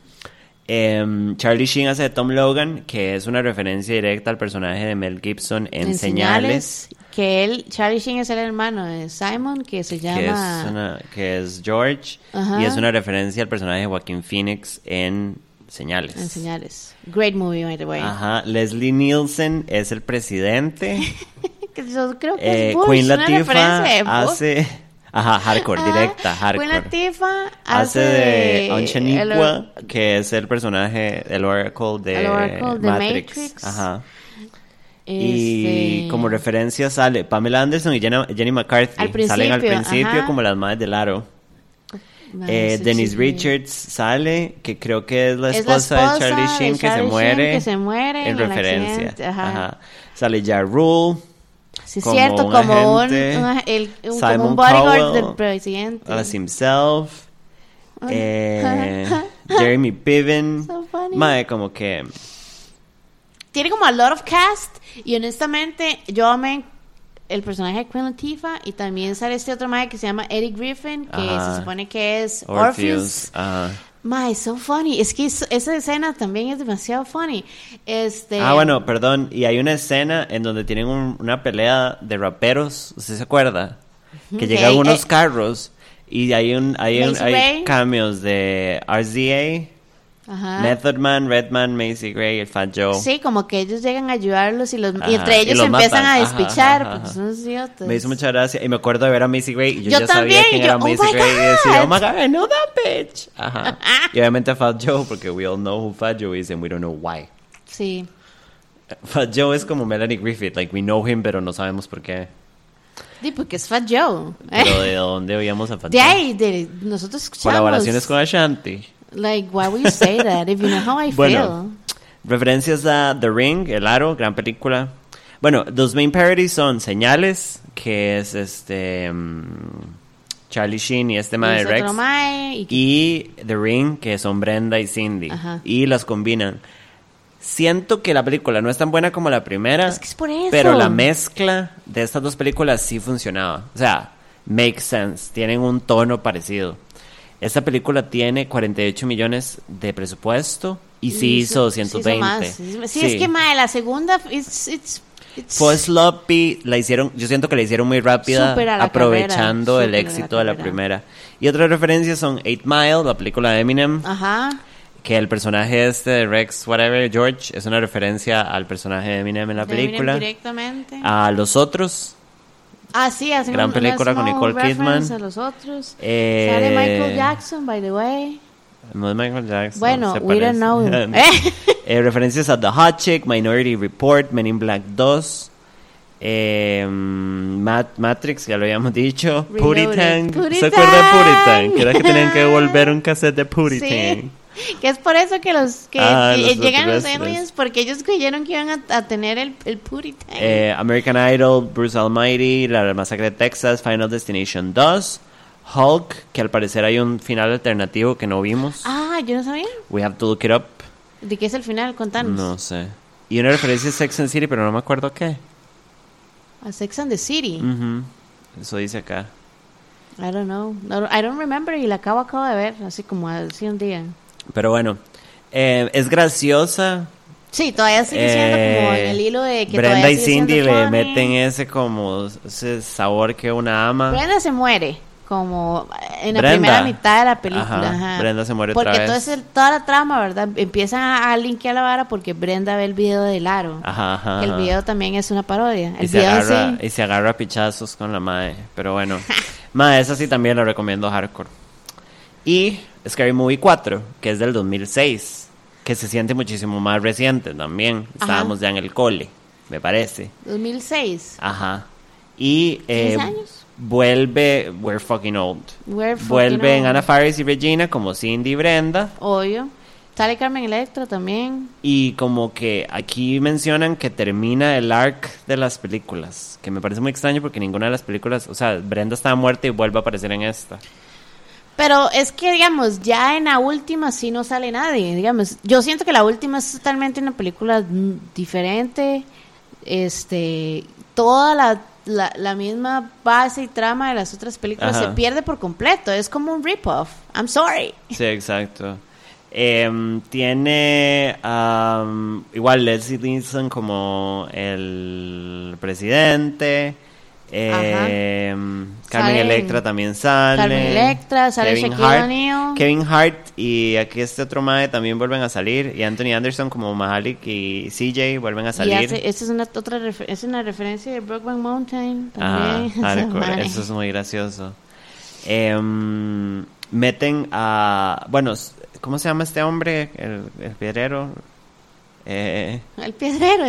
Speaker 1: Em, Charlie Sheen hace de Tom Logan, que es una referencia directa al personaje de Mel Gibson en, señales.
Speaker 2: Que él, Charlie Sheen es el hermano de Simon, que se llama...
Speaker 1: Que es, George, y es una referencia al personaje de Joaquín Phoenix en Señales.
Speaker 2: En Señales. Great movie, by the way.
Speaker 1: Ajá. Leslie Nielsen es el presidente.
Speaker 2: yo creo que es eh,
Speaker 1: Queen Latifah hace... Ajá, hardcore, directa, hardcore. Hace, de Unchaniqua, que es el personaje, el Oracle de, Matrix. Ajá. Y este, como referencia sale Pamela Anderson y Jenny, McCarthy. Salen al principio como las madres del aro. Eh, Denise Richards sale, que creo que es la esposa, de Charlie Sheen, que, se muere,
Speaker 2: que se muere.
Speaker 1: En, referencia. Ajá. Sale Ja Rule.
Speaker 2: Sí, es cierto, como un, el, como un bodyguard del presidente.
Speaker 1: As himself. Eh, Jeremy Piven. So Mae, como que.
Speaker 2: Tiene como a lot of cast. Y honestamente, yo amé el personaje de Queen Latifah. Y también sale este otro mae que se llama Eddie Griffin. Que se supone que es Orpheus. Orpheus. My, so funny. Es que esa escena también es demasiado funny. Este...
Speaker 1: Ah, bueno, perdón. Y hay una escena en donde tienen una pelea de raperos. ¿Usted se acuerda? Que llegan unos carros y hay un hay, un, hay cambios de RZA Method Man, Redman, Macy Gray, el Fat Joe.
Speaker 2: Sí, como que ellos llegan a ayudarlos y, los, y entre ellos se empiezan a despichar. porque son idiotas.
Speaker 1: Me hizo mucha gracia. Y me acuerdo de ver a Macy Gray y yo, ya sabía quién era oh Macy Gray. Y decía, oh my god, I know that bitch. Ajá. y obviamente Fat Joe, porque we all know who Fat Joe is and we don't know why.
Speaker 2: Sí.
Speaker 1: Fat Joe es como Melanie Griffith. Like, we know him, pero no sabemos por qué.
Speaker 2: Sí, porque es Fat Joe.
Speaker 1: Pero ¿de dónde oíamos a Fat Joe?
Speaker 2: De ahí, de, nosotros escuchamos.
Speaker 1: Colaboraciones con Ashanti.
Speaker 2: Like, why would you say that if you know how I feel?
Speaker 1: Referencias a The Ring, El Aro, gran película. Bueno, los main parodies son Señales, que es este mm, Charlie Sheen y este Mae Rex. y... The Ring, que son Brenda y Cindy. Y las combinan. Siento que la película no es tan buena como la primera.
Speaker 2: Es que es por eso.
Speaker 1: Pero la mezcla de estas dos películas sí funcionaba. O sea, makes sense. Tienen un tono parecido. Esta película tiene 48 millones de presupuesto y sí hizo 220.
Speaker 2: Sí, es que mae, la segunda
Speaker 1: Fue sloppy, la hicieron, yo siento que la hicieron muy rápida, aprovechando
Speaker 2: carrera,
Speaker 1: el
Speaker 2: a la
Speaker 1: éxito de la primera. Y otras referencias son Eight Mile, la película de Eminem,
Speaker 2: Ajá.
Speaker 1: que el personaje este de Rex, whatever, George, es una referencia al personaje de Eminem en la
Speaker 2: De Eminem
Speaker 1: película.
Speaker 2: Directamente.
Speaker 1: A los otros,
Speaker 2: Ah, sí, hacen
Speaker 1: Gran película con Nicole Kidman.
Speaker 2: a los otros.
Speaker 1: Eh,
Speaker 2: Sale Michael Jackson, by the way.
Speaker 1: no es Michael Jackson.
Speaker 2: Bueno,
Speaker 1: se
Speaker 2: we don't know. Eh.
Speaker 1: Eh, referencias a The Hot Chick, Minority Report, Men in Black 2, eh, Mat- Matrix, ya lo habíamos dicho. Puritan. ¿Se acuerda de Puritan? Que era que tenían que devolver un cassette de Puritan.
Speaker 2: Sí. Que es por eso que los que,
Speaker 1: Ah,
Speaker 2: que
Speaker 1: los
Speaker 2: llegan los aliens, porque ellos creyeron que iban a, a tener el, el Puritan.
Speaker 1: Eh, American Idol, Bruce Almighty, La Masacre de Texas, Final Destination 2, Hulk, que al parecer hay un final alternativo que no vimos.
Speaker 2: ah, yo no sabía.
Speaker 1: We have to look it up.
Speaker 2: ¿De qué es el final? Contanos.
Speaker 1: No sé. Y una referencia a Sex and City, pero no me acuerdo qué.
Speaker 2: A Sex and the City.
Speaker 1: Ujú. Eso dice acá.
Speaker 2: I don't know. No, I don't remember y la acabo, acabo de ver, así como hace un día.
Speaker 1: Pero bueno, eh, es graciosa.
Speaker 2: Sí, todavía sigue siendo como en
Speaker 1: Eh,
Speaker 2: el hilo de que
Speaker 1: Brenda y Cindy le meten ese como ese sabor que una ama.
Speaker 2: Brenda se muere como en la
Speaker 1: Brenda.
Speaker 2: primera mitad de la película.
Speaker 1: Ajá,
Speaker 2: ajá.
Speaker 1: Brenda se muere
Speaker 2: porque
Speaker 1: otra vez.
Speaker 2: ese- toda la trama, ¿verdad? Empiezan a, a linkear la vara porque Brenda ve el video de Laro.
Speaker 1: Ajá, ajá,
Speaker 2: el video también es una parodia.
Speaker 1: y
Speaker 2: El
Speaker 1: se
Speaker 2: video
Speaker 1: agarra
Speaker 2: sí.
Speaker 1: y se agarra a pichazos con la madre. Pero bueno, madre, esa sí también la recomiendo hardcore. Y Scary Movie 4, que es del 2006, que se siente muchísimo más reciente también. Estábamos ya en el cole, me parece.
Speaker 2: 2006.
Speaker 1: Ajá. Y eh,
Speaker 2: 15 años.
Speaker 1: vuelve We're Fucking Old.
Speaker 2: We're fucking
Speaker 1: Vuelven
Speaker 2: old.
Speaker 1: Ana Faris y Regina como Cindy y Brenda.
Speaker 2: Obvio. Sale Carmen Electra también.
Speaker 1: Y como que aquí mencionan que termina el arc de las películas. Que me parece muy extraño porque ninguna de las películas, o sea, Brenda estaba muerta y vuelve a aparecer en esta.
Speaker 2: Pero es que, digamos, ya en la última sí no sale nadie, digamos. Yo siento que la última es totalmente una película diferente. Este, toda la, la, la misma base y trama de las otras películas
Speaker 1: Ajá.
Speaker 2: se pierde por completo. Es como un rip-off. I'm sorry.
Speaker 1: Sí, exacto. Em, tiene am, igual Leslie Nielsen como el presidente. Em, Carmen Electra también sale.
Speaker 2: Carmen Electra, sale
Speaker 1: Kevin
Speaker 2: Shaquille O'Neal.
Speaker 1: Kevin Hart y aquí este otro mae también vuelven a salir. Y Anthony Anderson como Mahalik y CJ vuelven a
Speaker 2: Y
Speaker 1: salir.
Speaker 2: hace- esta es una otra es una referencia de Brokeback Mountain
Speaker 1: Ah,
Speaker 2: también.
Speaker 1: hardcore,
Speaker 2: Mae.
Speaker 1: eso es muy gracioso. Em, meten a. Bueno, ¿cómo se llama este hombre? El, el piedrero. Eh,
Speaker 2: El piedrero.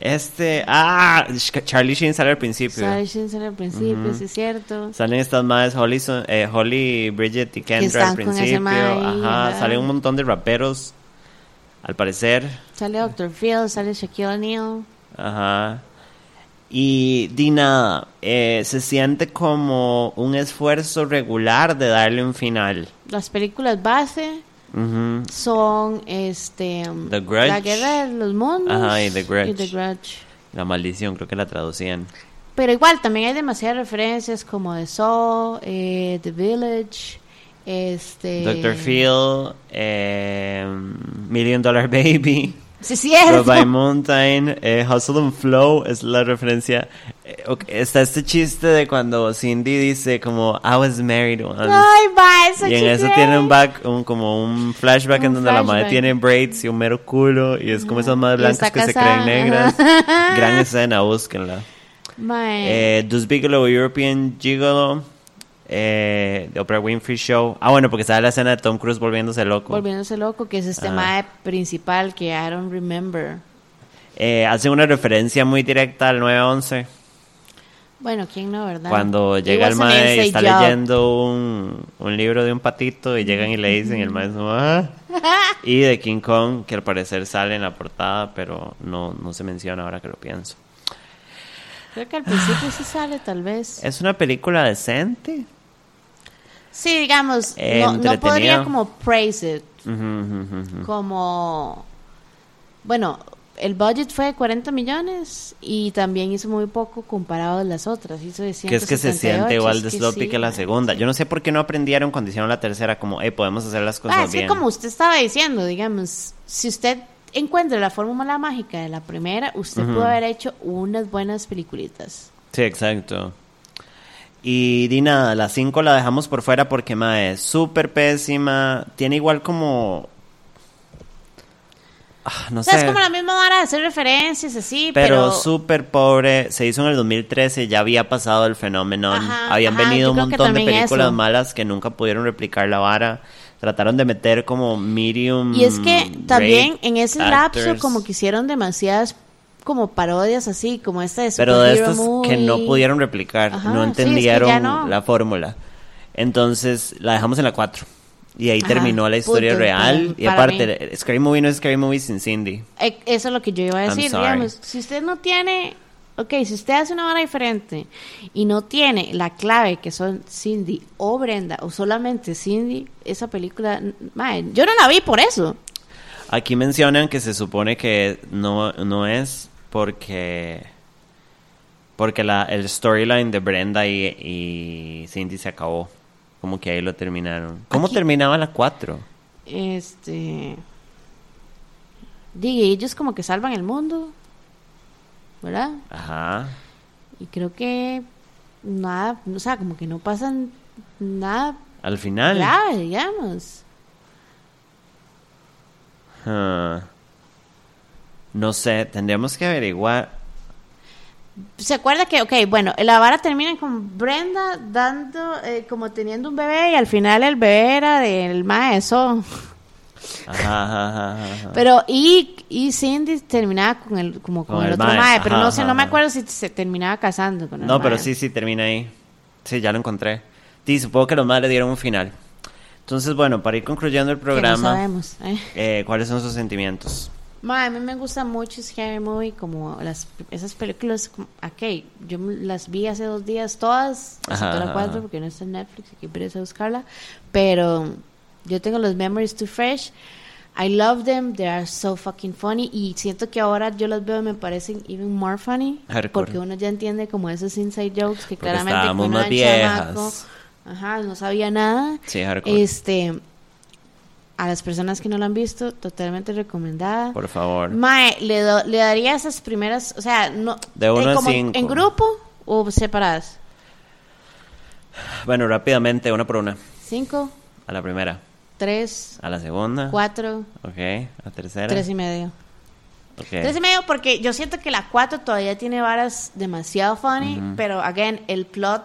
Speaker 1: Este. Ah, Charlie Sheen sale al principio.
Speaker 2: Sale Shinson al principio, sí es cierto.
Speaker 1: Salen estas madres, Holly, son- eh, Holly, Bridget y Kendra al principio. ajá. salen un montón de raperos. Al parecer.
Speaker 2: Sale Dr. Phil, sale Shaquille O'Neal.
Speaker 1: Ajá. Y Dina, eh, se siente como un esfuerzo regular de darle un final.
Speaker 2: Las películas base Son este
Speaker 1: The Grudge.
Speaker 2: La Guerra de los Mundos
Speaker 1: Ajá, y The Grudge.
Speaker 2: y The Grudge.
Speaker 1: La maldición, creo que la traducían.
Speaker 2: Pero igual también hay demasiadas referencias como The Saw, eh, The Village, este
Speaker 1: Dr. Phil, eh, Million Dollar Baby,
Speaker 2: Sí, cierto.
Speaker 1: By Mountain, eh, Hustle and Flow es la referencia. Eh, está este chiste de cuando Cindy dice como I was married once.
Speaker 2: Ay, va, eso
Speaker 1: y en eso tiene un back, un, como un flashback
Speaker 2: Un
Speaker 1: en donde la madre tiene braids y un mero culo y es como esas madres blancas que se creen negras.
Speaker 2: ajá.
Speaker 1: Gran escena, búsquenla. Eh, Bigelow, European Gigolo, eh, The Oprah Winfrey Show. Ah, bueno, porque sale la escena de Tom Cruise volviéndose loco.
Speaker 2: Volviéndose loco, que es este mae principal que I don't remember.
Speaker 1: Eh, hace una referencia muy directa al 911.
Speaker 2: Bueno, ¿quién no, verdad?
Speaker 1: Cuando llega el mae y está
Speaker 2: job.
Speaker 1: leyendo un, un libro de un patito y llegan y le dicen, el mae "Ah". Y de King Kong, que al parecer sale en la portada, pero no, no se menciona ahora que lo pienso.
Speaker 2: Creo que al principio sí sale, tal vez.
Speaker 1: Es una película decente.
Speaker 2: Sí, digamos,
Speaker 1: Eh,
Speaker 2: no, podría como praise it, como... Bueno, el budget fue de 40 millones y también hizo muy poco comparado a las otras. Hizo de
Speaker 1: Que es que se
Speaker 2: 178,
Speaker 1: siente igual de
Speaker 2: es que
Speaker 1: sloppy
Speaker 2: sí,
Speaker 1: que la segunda.
Speaker 2: sí.
Speaker 1: Yo no sé por qué no aprendieron cuando hicieron la tercera, como, hey, podemos hacer las cosas
Speaker 2: Ah, es que
Speaker 1: bien.
Speaker 2: como usted estaba diciendo, digamos, si usted encuentra la fórmula mágica de la primera, usted pudo haber hecho unas buenas peliculitas.
Speaker 1: Sí, exacto. Y di nada, la 5 la dejamos por fuera porque mae, es súper pésima. Tiene igual como. Ah, no
Speaker 2: O sea,
Speaker 1: sé.
Speaker 2: es como la misma vara de hacer referencias así,
Speaker 1: Pero
Speaker 2: pero...
Speaker 1: súper pobre. Se hizo en el 2013, ya había pasado el fenómeno.
Speaker 2: Ajá,
Speaker 1: Habían
Speaker 2: ajá,
Speaker 1: venido un montón de películas
Speaker 2: eso.
Speaker 1: malas que nunca pudieron replicar la vara. Trataron de meter como medium.
Speaker 2: Y es que también en ese
Speaker 1: actors.
Speaker 2: lapso como que hicieron demasiadas como parodias así, como esta de
Speaker 1: Pero de estos que no
Speaker 2: Movie.
Speaker 1: pudieron replicar,
Speaker 2: Ajá,
Speaker 1: no
Speaker 2: sí, es que
Speaker 1: entendieron
Speaker 2: no.
Speaker 1: la fórmula. Entonces la dejamos en la 4. Y ahí
Speaker 2: Ajá,
Speaker 1: terminó la historia
Speaker 2: punto,
Speaker 1: real. y aparte, Scary Movie no es Scary Movie sin Cindy.
Speaker 2: Eh, Eso es lo que yo iba a decir, digamos, si usted no tiene, ok, si usted hace una hora diferente y no tiene la clave que son Cindy o Brenda o solamente Cindy, esa película, mae, yo no la vi por eso.
Speaker 1: Aquí mencionan que se supone que no, no es porque porque la, el storyline de Brenda y, y Cindy se acabó. Como que ahí lo terminaron. ¿Cómo
Speaker 2: Aquí-
Speaker 1: terminaba la 4?
Speaker 2: Este, diga, ellos como que salvan el mundo, ¿verdad?
Speaker 1: Ajá.
Speaker 2: Y creo que nada, o sea, como que no pasan nada
Speaker 1: Al final.
Speaker 2: grave, digamos.
Speaker 1: Ah. No sé, tendríamos que averiguar.
Speaker 2: ¿Se acuerda que, ok, bueno, la vara termina con Brenda dando, eh, como teniendo un bebé y al final el bebé era del maestro.
Speaker 1: Ajá, ajá, ajá, ajá.
Speaker 2: Pero, y, y Cindy terminaba con el, como con,
Speaker 1: Con
Speaker 2: el,
Speaker 1: el
Speaker 2: otro
Speaker 1: mae,
Speaker 2: mae, pero no sé, no me acuerdo si se terminaba casando con el
Speaker 1: No, pero sí, sí, termina ahí. Sí, ya lo encontré. Sí, supongo que los madres le dieron un final. Entonces, bueno, para ir concluyendo el
Speaker 2: no
Speaker 1: programa,
Speaker 2: sabemos, eh.
Speaker 1: eh, ¿cuáles son sus sentimientos?
Speaker 2: Mae, a mí me gusta mucho Scary Movie, como las, esas películas, como- ok, yo las vi hace dos días todas, excepto la cuatro porque no está en Netflix, hay que irse a buscarla, pero yo tengo los memories too fresh, I love them, they are so fucking funny, y siento que ahora yo las veo y me parecen even more funny,
Speaker 1: Hardcore.
Speaker 2: porque uno ya entiende como esos inside jokes que
Speaker 1: Porque
Speaker 2: claramente
Speaker 1: más
Speaker 2: chamaco,
Speaker 1: viejas.
Speaker 2: ajá, no sabía nada,
Speaker 1: Sí, hardcore.
Speaker 2: este... A las personas que no lo han visto, totalmente recomendada.
Speaker 1: Por favor.
Speaker 2: Mae, le, do- le daría esas primeras, o sea, no
Speaker 1: De uno a
Speaker 2: como
Speaker 1: cinco.
Speaker 2: en grupo o separadas.
Speaker 1: Bueno, rápidamente, una por una.
Speaker 2: Cinco,
Speaker 1: A la primera.
Speaker 2: tres,
Speaker 1: A la segunda.
Speaker 2: cuatro,
Speaker 1: Ok. A la tercera.
Speaker 2: tres y medio.
Speaker 1: Ok.
Speaker 2: Tres y medio porque yo siento que la cuatro todavía tiene varas demasiado funny, pero again, el plot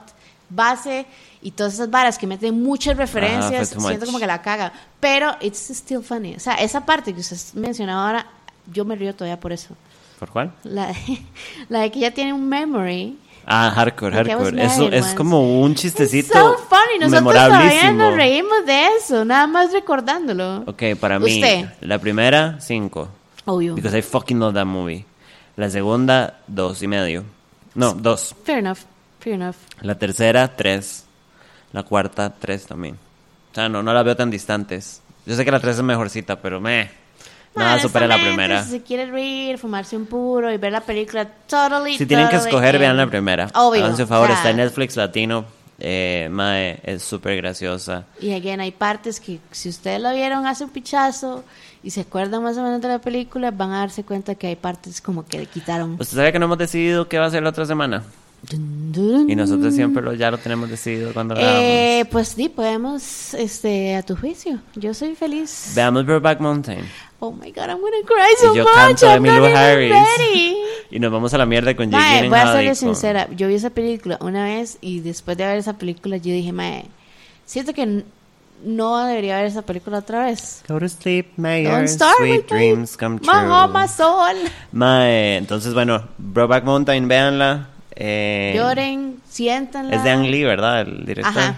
Speaker 2: base y todas esas varas que meten muchas referencias,
Speaker 1: too
Speaker 2: siento como que la caga. Pero it's still funny. O sea, esa parte que usted mencionaba ahora, yo me río todavía por eso.
Speaker 1: ¿Por cuál?
Speaker 2: La de, la de que ella tiene un memory.
Speaker 1: Ah, hardcore, hardcore. Eso es
Speaker 2: once.
Speaker 1: como un chistecito
Speaker 2: so funny. Nosotros todavía nos reímos de eso, nada más recordándolo.
Speaker 1: Ok, para mí,
Speaker 2: Usted.
Speaker 1: la primera, cinco.
Speaker 2: Obvio.
Speaker 1: Because I fucking love that movie. La segunda, dos y medio. No, dos.
Speaker 2: Fair enough. Fair enough.
Speaker 1: La tercera, tres. La cuarta, tres también. O sea, no, no la veo tan distantes. Yo sé que la tres es mejorcita, pero me. Nada supera la primera.
Speaker 2: Si se quiere reír, fumarse un puro y ver la película, totally.
Speaker 1: Si tienen que escoger, vean la primera.
Speaker 2: Obvio.
Speaker 1: Háganse un favor, está en Netflix latino. Eh, mae, es súper graciosa.
Speaker 2: Y again, hay partes que si ustedes la vieron hace un pichazo y se acuerdan más o menos de la película, van a darse cuenta que hay partes como que le quitaron.
Speaker 1: ¿Usted sabe que no hemos decidido qué va a ser la otra semana?
Speaker 2: Dun, dun.
Speaker 1: Y nosotros siempre lo, ya lo tenemos decidido cuando.
Speaker 2: Eh, pues sí, podemos, este, a tu juicio. Yo soy feliz.
Speaker 1: Veamos Brokeback Mountain.
Speaker 2: Oh my god, I'm gonna cry so
Speaker 1: y yo
Speaker 2: much.
Speaker 1: canto
Speaker 2: I'm
Speaker 1: Emilio
Speaker 2: not even
Speaker 1: Harris.
Speaker 2: ready.
Speaker 1: Y nos vamos a la mierda con
Speaker 2: Mae,
Speaker 1: Jake
Speaker 2: voy a serle sincera. Yo vi esa película una vez y después de ver esa película yo dije, mae, siento que no debería ver esa película otra vez.
Speaker 1: Go to sleep, may
Speaker 2: Don't
Speaker 1: your
Speaker 2: start
Speaker 1: sweet
Speaker 2: with me.
Speaker 1: dreams come true.
Speaker 2: My my soul.
Speaker 1: Mae, entonces bueno, Brokeback Mountain, véanla. Eh,
Speaker 2: Lloren, siéntanla.
Speaker 1: Es de Ang Lee, ¿verdad? El director.
Speaker 2: Ajá.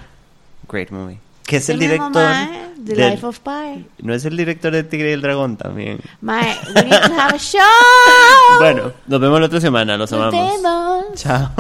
Speaker 1: Great movie. Que es el director.
Speaker 2: mae, The
Speaker 1: del-
Speaker 2: Life of Pi.
Speaker 1: No es el director de Tigre y el Dragón también.
Speaker 2: Mae, we need to have a show.
Speaker 1: Bueno, nos vemos la otra semana. Los
Speaker 2: Nos
Speaker 1: amamos.
Speaker 2: vemos.
Speaker 1: Chao.